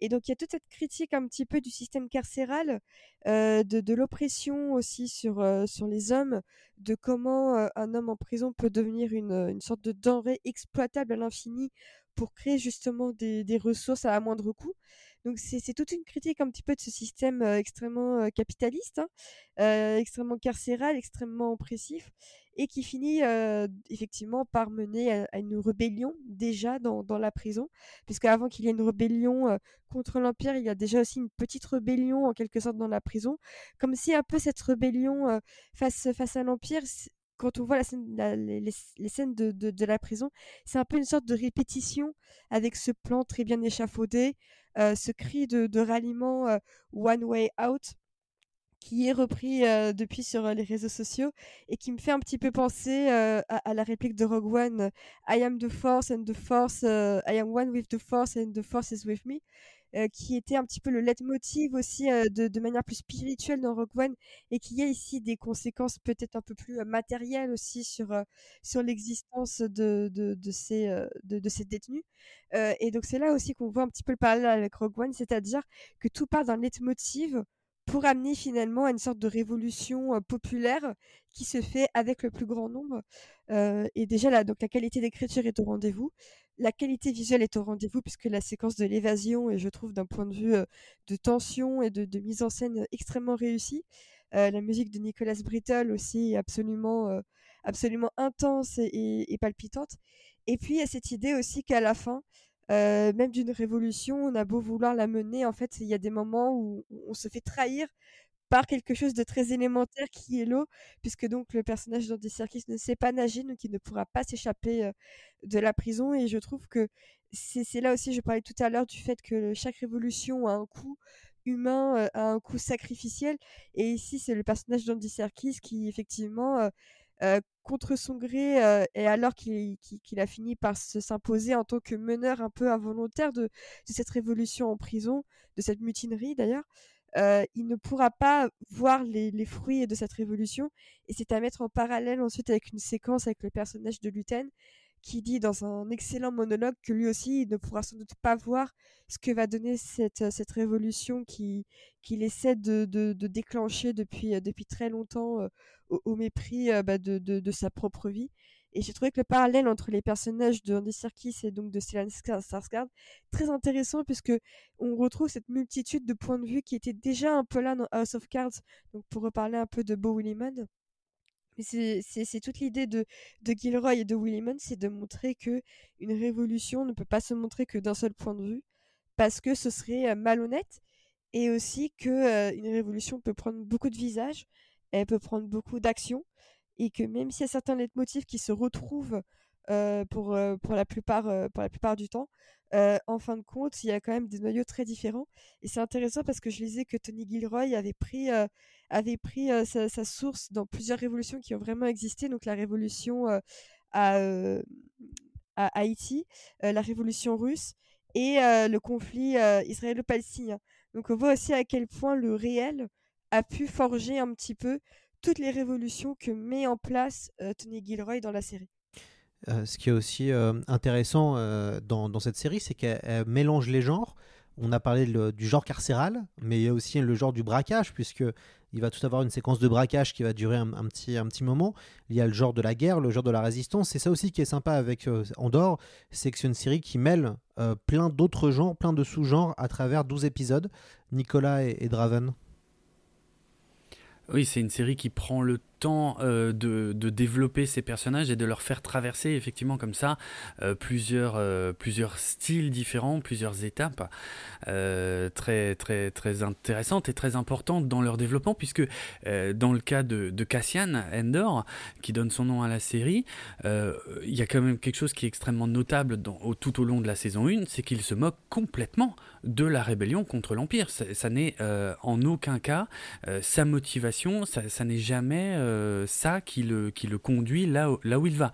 et donc il y a toute cette critique un petit peu du système carcéral, euh, de, l'oppression aussi sur, euh, sur les hommes, de comment euh, un homme en prison peut devenir une, sorte de denrée exploitable à l'infini pour créer justement des, des ressources à, moindre coût. Donc c'est toute une critique un petit peu de ce système extrêmement capitaliste, hein, extrêmement carcéral, extrêmement oppressif, et qui finit effectivement par mener à, une rébellion déjà dans, dans la prison, puisque avant qu'il y ait une rébellion contre l'Empire, il y a déjà aussi une petite rébellion en quelque sorte dans la prison, comme si un peu cette rébellion face, face à l'Empire quand on voit les, scènes de, la prison, c'est un peu une sorte de répétition avec ce plan très bien échafaudé, euh, ce cri de, ralliement euh, One Way Out qui est repris euh, depuis sur les réseaux sociaux et qui me fait un petit peu penser à, la réplique de Rogue One I am the Force and the Force I am one with the Force and the Force is with me euh, qui était un petit peu le leitmotiv aussi euh, de, de, manière plus spirituelle dans Rogue One et qui a ici des conséquences peut-être un peu plus euh, matérielles aussi sur sur l'existence de, de, ces de ces détenus. Et donc c'est là aussi qu'on voit un petit peu le parallèle avec Rogue One c'est-à-dire que tout part d'un leitmotiv pour amener finalement à une sorte de révolution populaire qui se fait avec le plus grand nombre. Et déjà, là, donc la qualité d'écriture est au rendez-vous. La qualité visuelle est au rendez-vous puisque la séquence de l'évasion est, je trouve, d'un point de vue de tension et de, mise en scène extrêmement réussie. La musique de Nicolas Brittle aussi est absolument, absolument intense et, et, palpitante. Et puis, il y a cette idée aussi qu'à la fin, euh, même d'une révolution, on a beau vouloir la mener, en fait, il y a des moments où on se fait trahir par quelque chose de très élémentaire qui est l'eau, puisque donc le personnage d'Andy Serkis ne sait pas nager, donc il ne pourra pas s'échapper de la prison. Et je trouve que c'est là aussi, je parlais tout à l'heure du fait que chaque révolution a un coût humain, a un coût sacrificiel. Et ici, c'est le personnage d'Andy Serkis qui effectivement contre son gré et alors qu'il a fini par se s'imposer en tant que meneur un peu involontaire de, de, cette révolution en prison, de cette mutinerie d'ailleurs, euh, il ne pourra pas voir les, les, fruits de cette révolution et c'est à mettre en parallèle ensuite avec une séquence avec le personnage de Luten qui dit dans un excellent monologue que lui aussi il ne pourra sans doute pas voir ce que va donner cette, cette révolution qu'il qui essaie de, de, déclencher depuis, depuis très longtemps au, mépris bah, de, de, sa propre vie. Et j'ai trouvé que le parallèle entre les personnages de Andy Serkis et donc de Stellan Skarsgård très intéressant puisque on retrouve cette multitude de points de vue qui étaient déjà un peu là dans House of Cards. Donc pour reparler un peu de Bo C'est toute l'idée de, de Gilroy et de Williman, c'est de montrer que une révolution ne peut pas se montrer que d'un seul point de vue, parce que ce serait malhonnête, et aussi que une révolution peut prendre beaucoup de visages, elle peut prendre beaucoup d'actions, et que même s'il y a certains leitmotifs qui se retrouvent pour, pour, la plupart, pour la plupart du temps, en fin de compte, il y a quand même des noyaux très différents. Et c'est intéressant parce que je lisais que Tony Gilroy avait pris, avait pris sa, source dans plusieurs révolutions qui ont vraiment existé. Donc la révolution à, à, Haïti, la révolution russe et le conflit israélo-palestinien. Donc on voit aussi à quel point le réel a pu forger un petit peu toutes les révolutions que met en place Tony Gilroy dans la série. Ce qui est aussi intéressant dans, cette série, c'est qu'elle mélange les genres. On a parlé du genre carcéral, mais il y a aussi le genre du braquage, puisque il va tout avoir une séquence de braquage qui va durer un, petit, moment. Il y a le genre de la guerre, le genre de la résistance. C'est ça aussi qui est sympa avec Andorre, c'est que c'est une série qui mêle plein d'autres genres, plein de sous-genres à travers 12 épisodes. Nicolas et Draven. Oui, c'est une série qui prend le temps euh, de, de, développer ces personnages et de leur faire traverser effectivement comme ça euh, plusieurs, euh, plusieurs styles différents, plusieurs étapes très, très, très intéressantes et très importantes dans leur développement puisque dans le cas de, de, Cassian Endor, qui donne son nom à la série, il y a quand même quelque chose qui est extrêmement notable tout au long de la saison 1, c'est qu'il se moque complètement de la rébellion contre l'Empire. Ça, n'est en aucun cas sa motivation, ça n'est jamais euh, ça qui le, qui le conduit là, là où il va.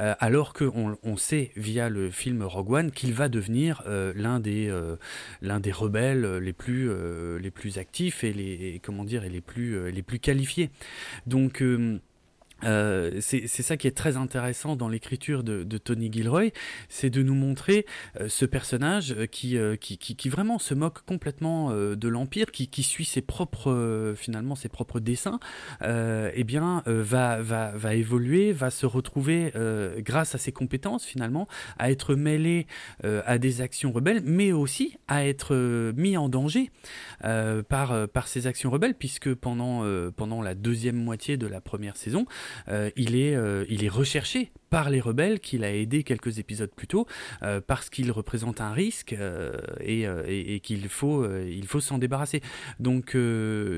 Euh, alors qu'on on sait via le film Rogue One qu'il va devenir euh, l'un des, l'un des rebelles les plus, les plus actifs et les, comment dire, et les, plus, les plus qualifiés. Donc euh, c'est ça qui est très intéressant dans l'écriture de, Tony Gilroy, c'est de nous montrer euh, ce personnage euh, qui, qui, qui, vraiment se moque complètement de l'Empire, qui, suit ses propres, finalement, ses propres dessins, eh bien, va, va, va évoluer, va se retrouver, grâce à ses compétences, finalement, à être mêlé à des actions rebelles, mais aussi à être mis en danger par, par ces actions rebelles, puisque pendant, pendant la deuxième moitié de la première saison, il, est, euh, il est recherché par les rebelles qu'il a aidé quelques épisodes plus tôt euh, parce qu'il représente un risque et, qu'il faut il faut s'en débarrasser. Donc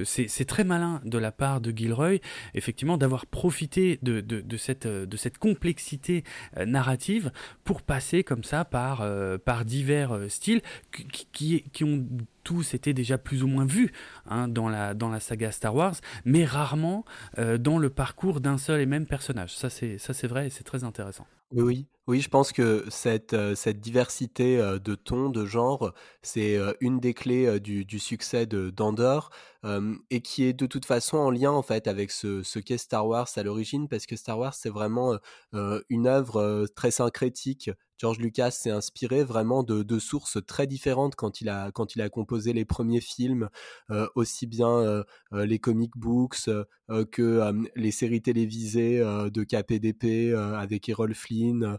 c'est très malin de la part de Gilroy effectivement d'avoir profité de, de, cette, de cette complexité narrative pour passer comme ça par, par divers styles qui, qui, ont tous étaient déjà plus ou moins vus hein, dans, la, dans la saga Star Wars, mais rarement euh, dans le parcours d'un seul et même personnage. Ça, c'est, ça, c'est vrai et c'est très intéressant. Oui, oui. Oui, je pense que cette, euh, diversité euh, de tons, de genres, c'est une des clés du, succès de d'Andor et qui est de toute façon en lien en fait avec ce, ce qu'est Star Wars à l'origine, parce que Star Wars c'est vraiment une œuvre très syncrétique. George Lucas s'est inspiré vraiment de, sources très différentes quand il a, quand il a composé les premiers films, euh, aussi bien euh, euh, les comic books que les séries télévisées de KPDP avec Errol Flynn,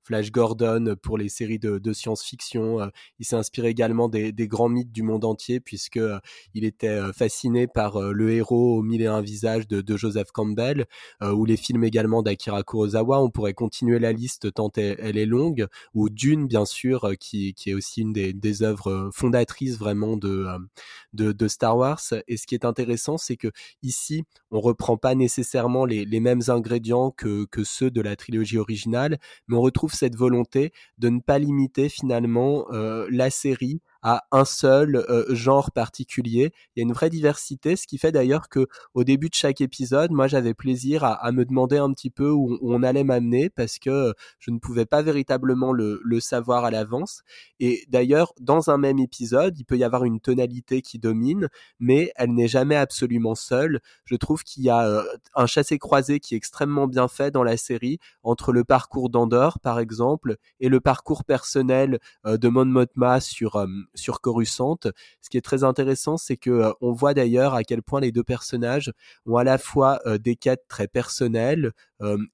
Flash Gordon pour les séries de, science-fiction. il s'est inspiré également des, grands mythes du monde entier puisque il était fasciné par le héros aux mille et un visages de, Joseph Campbell ou les films également d'Akira Kurosawa. On pourrait continuer la liste tant elle est longue ou Dune bien sûr euh, qui, est aussi une des, œuvres euh, fondatrices vraiment de, euh, de, Star Wars et ce qui est intéressant c'est que ici on reprend pas nécessairement les, les mêmes ingrédients que, que ceux de la trilogie originale mais on retrouve cette volonté de ne pas limiter finalement la série à un seul genre particulier. Il y a une vraie diversité, ce qui fait d'ailleurs que au début de chaque épisode, moi j'avais plaisir à, me demander un petit peu où, on allait m'amener parce que je ne pouvais pas véritablement le, le savoir à l'avance. Et d'ailleurs, dans un même épisode, il peut y avoir une tonalité qui domine, mais elle n'est jamais absolument seule. Je trouve qu'il y a un chassé-croisé qui est extrêmement bien fait dans la série entre le parcours d'Andorre, par exemple, et le parcours personnel de Mon Mothma sur sur Coruscant. Ce qui est très intéressant, c'est que on voit d'ailleurs à quel point les deux personnages ont à la fois des quêtes très personnelles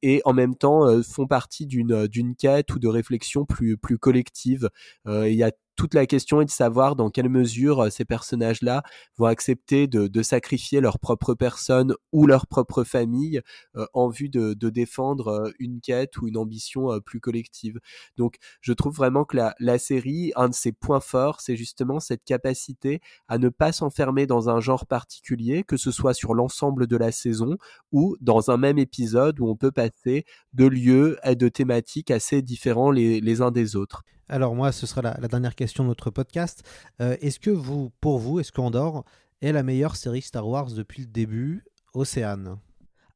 et en même temps font partie d'une d'une quête ou de réflexion plus plus collective. il y a toute la question est de savoir dans quelle mesure euh, ces personnages-là vont accepter de, sacrifier leur propre personne ou leur propre famille euh, en vue de, défendre euh, une quête ou une ambition plus collective. Donc je trouve vraiment que la, série, un de ses points forts, c'est justement cette capacité à ne pas s'enfermer dans un genre particulier, que ce soit sur l'ensemble de la saison ou dans un même épisode où on peut passer de lieux et de thématiques assez différents les uns des autres. Alors moi, ce sera la, dernière question de notre podcast. Euh, est-ce que vous, pour vous, est-ce qu'Andorre est la meilleure série Star Wars depuis le début Océane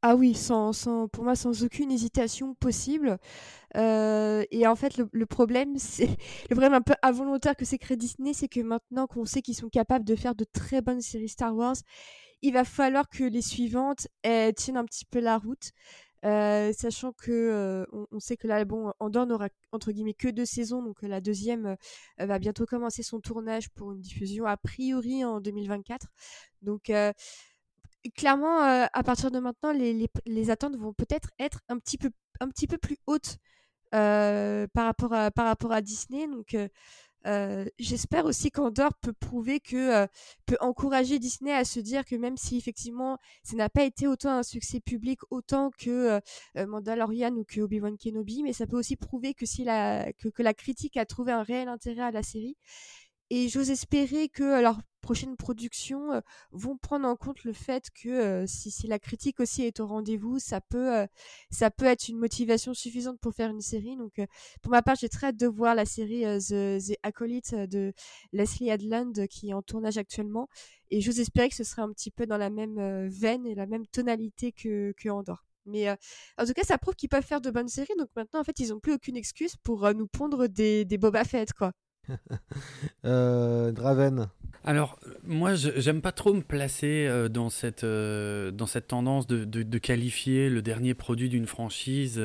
ah oui, sans, sans, pour moi, sans aucune hésitation possible. Euh, et en fait, le, problème, c'est le problème un peu involontaire que c'est créé Disney, c'est que maintenant qu'on sait qu'ils sont capables de faire de très bonnes séries Star Wars, il va falloir que les suivantes tiennent un petit peu la route. Sachant que on, sait que là, bon, Andorre n'aura entre guillemets que deux saisons, donc la deuxième va bientôt commencer son tournage pour une diffusion a priori en 2024. Donc clairement, à partir de maintenant, les, les, les attentes vont peut-être être un petit peu un petit peu plus hautes par rapport à par rapport à Disney. Donc j'espère aussi qu'Andorre peut prouver que peut encourager Disney à se dire que même si effectivement ça n'a pas été autant un succès public autant que Mandalorian ou que Obi-Wan Kenobi, mais ça peut aussi prouver que si la que, que la critique a trouvé un réel intérêt à la série. Et j'ose espérer que leurs prochaines productions euh, vont prendre en compte le fait que euh, si, la critique aussi est au rendez-vous, ça peut, euh, ça peut être une motivation suffisante pour faire une série. Donc, pour ma part, j'ai très hâte de voir la série The, The, Acolyte de Leslie Adland qui est en tournage actuellement. Et j'ose espérer que ce sera un petit peu dans la même veine et la même tonalité que, que Andorre. Mais en tout cas, ça prouve qu'ils peuvent faire de bonnes séries. Donc maintenant, en fait, ils n'ont plus aucune excuse pour nous pondre des, des Boba Fett, quoi. euh, Draven. Alors, moi, j'aime pas trop me placer euh, dans, cette, euh, dans cette tendance de, qualifier le dernier produit d'une franchise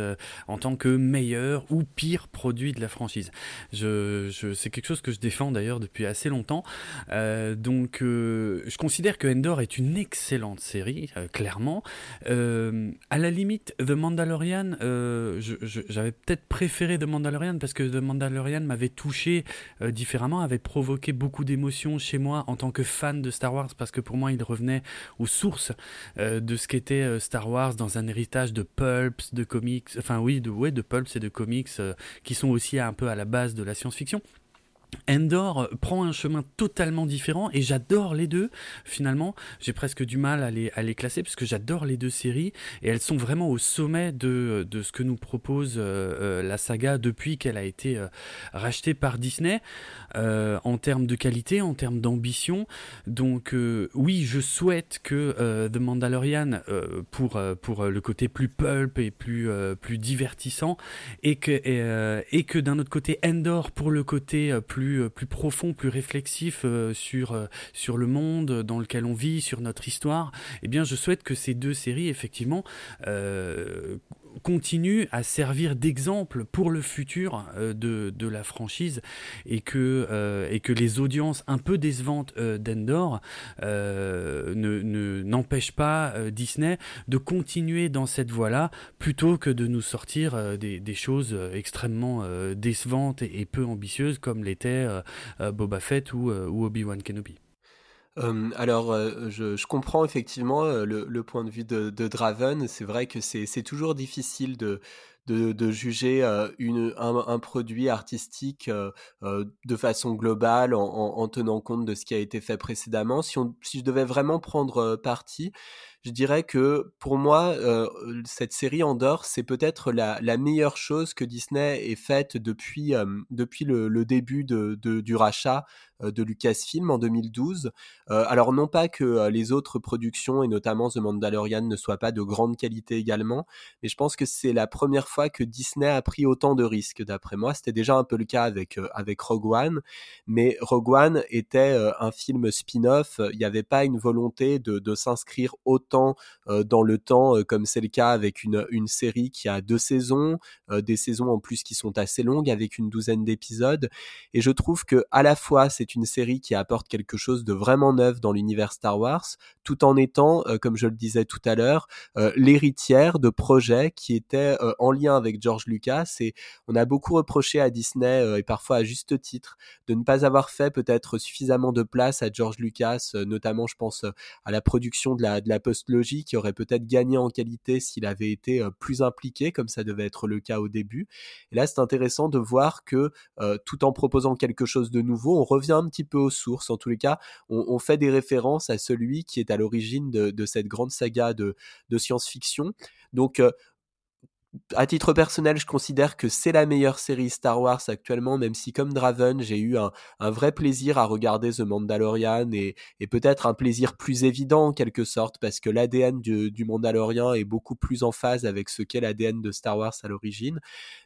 en tant que meilleur ou pire produit de la franchise. Je c'est quelque chose que je défends d'ailleurs depuis assez longtemps. donc, je considère que Endor est une excellente série, clairement. à la limite, The Mandalorian, j'avais peut-être préféré The Mandalorian parce que The Mandalorian m'avait touché différemment, avait provoqué beaucoup d'émotions chez moi en tant que fan de Star Wars parce que pour moi il revenait aux sources euh, de ce qu'était euh, Star Wars dans un héritage de pulps, de comics, enfin oui, de, ouais, de pulps et de comics euh, qui sont aussi un peu à la base de la science-fiction. Endor prend un chemin totalement différent et j'adore les deux. Finalement, j'ai presque du mal à les, classer parce que j'adore les deux séries et elles sont vraiment au sommet de, ce que nous propose euh, euh, la saga depuis qu'elle a été euh, rachetée par Disney en termes de qualité, en termes d'ambition. Donc oui, je souhaite que The Mandalorian, pour, le côté plus pulp et plus, divertissant, et, et que d'un autre côté Endor pour le côté plus plus, euh, plus profond, plus réflexif euh, sur, euh, sur le monde dans lequel on vit, sur notre histoire, eh bien, je souhaite que ces deux séries, effectivement, continue à servir d'exemple pour le futur euh, de, la franchise et que, euh, et que les audiences un peu décevantes euh, d'Endor ne, n'empêchent pas Disney de continuer dans cette voie-là plutôt que de nous sortir des, choses extrêmement décevantes et, peu ambitieuses comme l'était Boba Fett ou Obi-Wan Kenobi alors, je, je, comprends effectivement le, le, point de vue de, Draven. C'est vrai que c'est toujours difficile de, juger une, un, produit artistique de façon globale en, tenant compte de ce qui a été fait précédemment. Si, je devais vraiment prendre parti, je dirais que pour moi, cette série Andorre, c'est peut-être la, meilleure chose que Disney ait faite depuis, le, début du rachat euh, de Lucasfilm en 2012. Euh, alors non pas que euh, les autres productions et notamment The Mandalorian ne soient pas de grande qualité également, mais je pense que c'est la première fois que Disney a pris autant de risques d'après moi. C'était déjà un peu le cas avec avec Rogue One, mais Rogue One était un film spin-off. Il n'y avait pas une volonté de, de s'inscrire autant dans le temps comme c'est le cas avec une, une série qui a deux saisons, des saisons en plus qui sont assez longues avec une douzaine d'épisodes. Et je trouve que à la fois c'est une série qui apporte quelque chose de vraiment neuf dans l'univers Star Wars, tout en étant, euh, comme je le disais tout à l'heure, euh, l'héritière de projets qui étaient euh, en lien avec George Lucas. Et on a beaucoup reproché à Disney, et parfois à juste titre, de ne pas avoir fait peut-être suffisamment de place à George Lucas, notamment je pense à la production de la, de la post-logie, qui aurait peut-être gagné en qualité s'il avait été plus impliqué, comme ça devait être le cas au début. Et là, c'est intéressant de voir que tout en proposant quelque chose de nouveau, on revient un petit peu aux sources. En tous les cas, on, fait des références à celui qui est à l'origine de, cette grande saga de, science-fiction. Donc, euh, à titre personnel, je considère que c'est la meilleure série Star Wars actuellement, même si comme Draven, j'ai eu un, vrai plaisir à regarder The Mandalorian et, peut-être un plaisir plus évident en quelque sorte, parce que l'ADN du, Mandalorian est beaucoup plus en phase avec ce qu'est l'ADN de Star Wars à l'origine.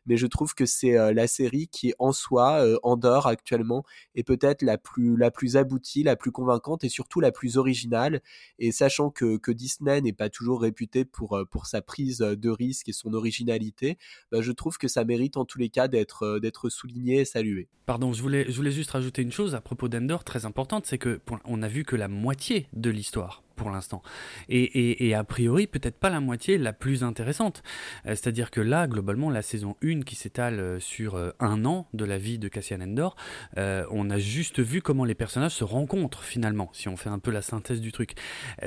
Mais je trouve que c'est euh, la série qui, en soi, euh, Andorre actuellement, est peut-être la plus, la plus aboutie, la plus convaincante et surtout la plus originale. Et sachant que, Disney n'est pas toujours réputé pour, euh, pour sa prise de risque et son bah, je trouve que ça mérite en tous les cas d'être euh, souligné et salué. Pardon, je voulais, je voulais juste rajouter une chose à propos d'Endor très importante, c'est que on a vu que la moitié de l'histoire pour l'instant. Et, a priori, peut-être pas la moitié la plus intéressante. Euh, c'est-à-dire que là, globalement, la saison 1 qui s'étale euh, sur euh, un an de la vie de Cassian Endor, on a juste vu comment les personnages se rencontrent finalement, si on fait un peu la synthèse du truc.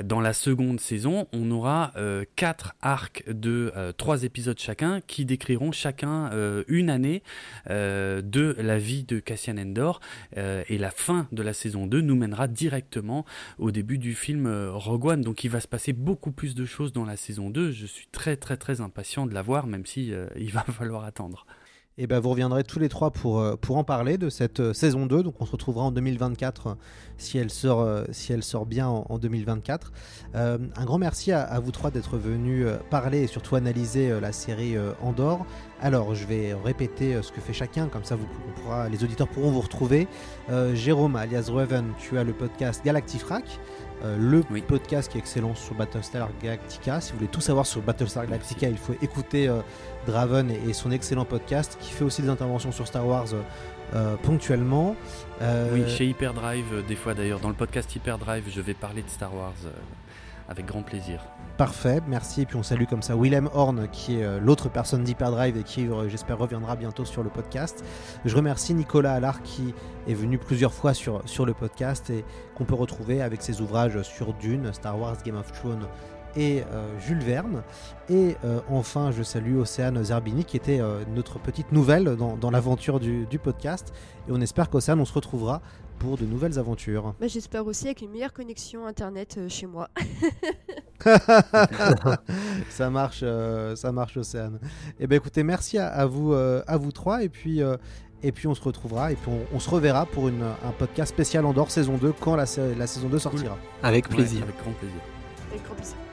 Dans la seconde saison, on aura quatre arcs de trois épisodes chacun qui décriront chacun une année de la vie de Cassian Endor. et la fin de la saison 2 nous mènera directement au début du film Rogue One, donc il va se passer beaucoup plus de choses dans la saison 2. Je suis très très très impatient de la voir, même si euh, il va falloir attendre. Et eh ben vous reviendrez tous les trois pour, euh, pour en parler de cette euh, saison 2. Donc on se retrouvera en 2024 si, elle sort, si elle sort bien en, 2024. un grand merci à, vous trois d'être venus parler et surtout analyser la série Andorre. Alors je vais répéter ce que fait chacun, comme ça vous, pourra, les auditeurs pourront vous retrouver. Jérôme alias Raven, tu as le podcast Galactifrac. Euh, le podcast qui est excellent sur Battlestar Galactica. Si vous voulez tout savoir sur Battlestar Galactica, il faut écouter euh, Draven et, son excellent podcast qui fait aussi des interventions sur Star Wars euh, ponctuellement. Oui, chez Hyperdrive, des fois d'ailleurs, dans le podcast Hyperdrive, je vais parler de Star Wars avec grand plaisir. Parfait, merci. Et puis on salue comme ça Willem Horn, qui est euh, l'autre personne d'Hyperdrive et qui, euh, j'espère, reviendra bientôt sur le podcast. Je remercie Nicolas Allard qui est venu plusieurs fois sur, sur le podcast et qu'on peut retrouver avec ses ouvrages sur Dune, Star Wars, Game of Thrones et euh, Jules Verne. Et enfin, je salue Océane Zerbini qui était notre petite nouvelle dans, l'aventure du, du, podcast. Et on espère qu'Océane, on se retrouvera pour de nouvelles aventures. Bah, J'espère aussi avec une meilleure connexion internet euh, chez moi. ça marche, euh, ça marche Océane. Eh ben écoutez, merci à, vous, euh, à vous trois et puis. et puis on se retrouvera et puis on, se reverra pour une, un podcast spécial Andorre saison 2 quand la, la saison 2 sortira. Avec plaisir. avec grand plaisir. Avec grand plaisir.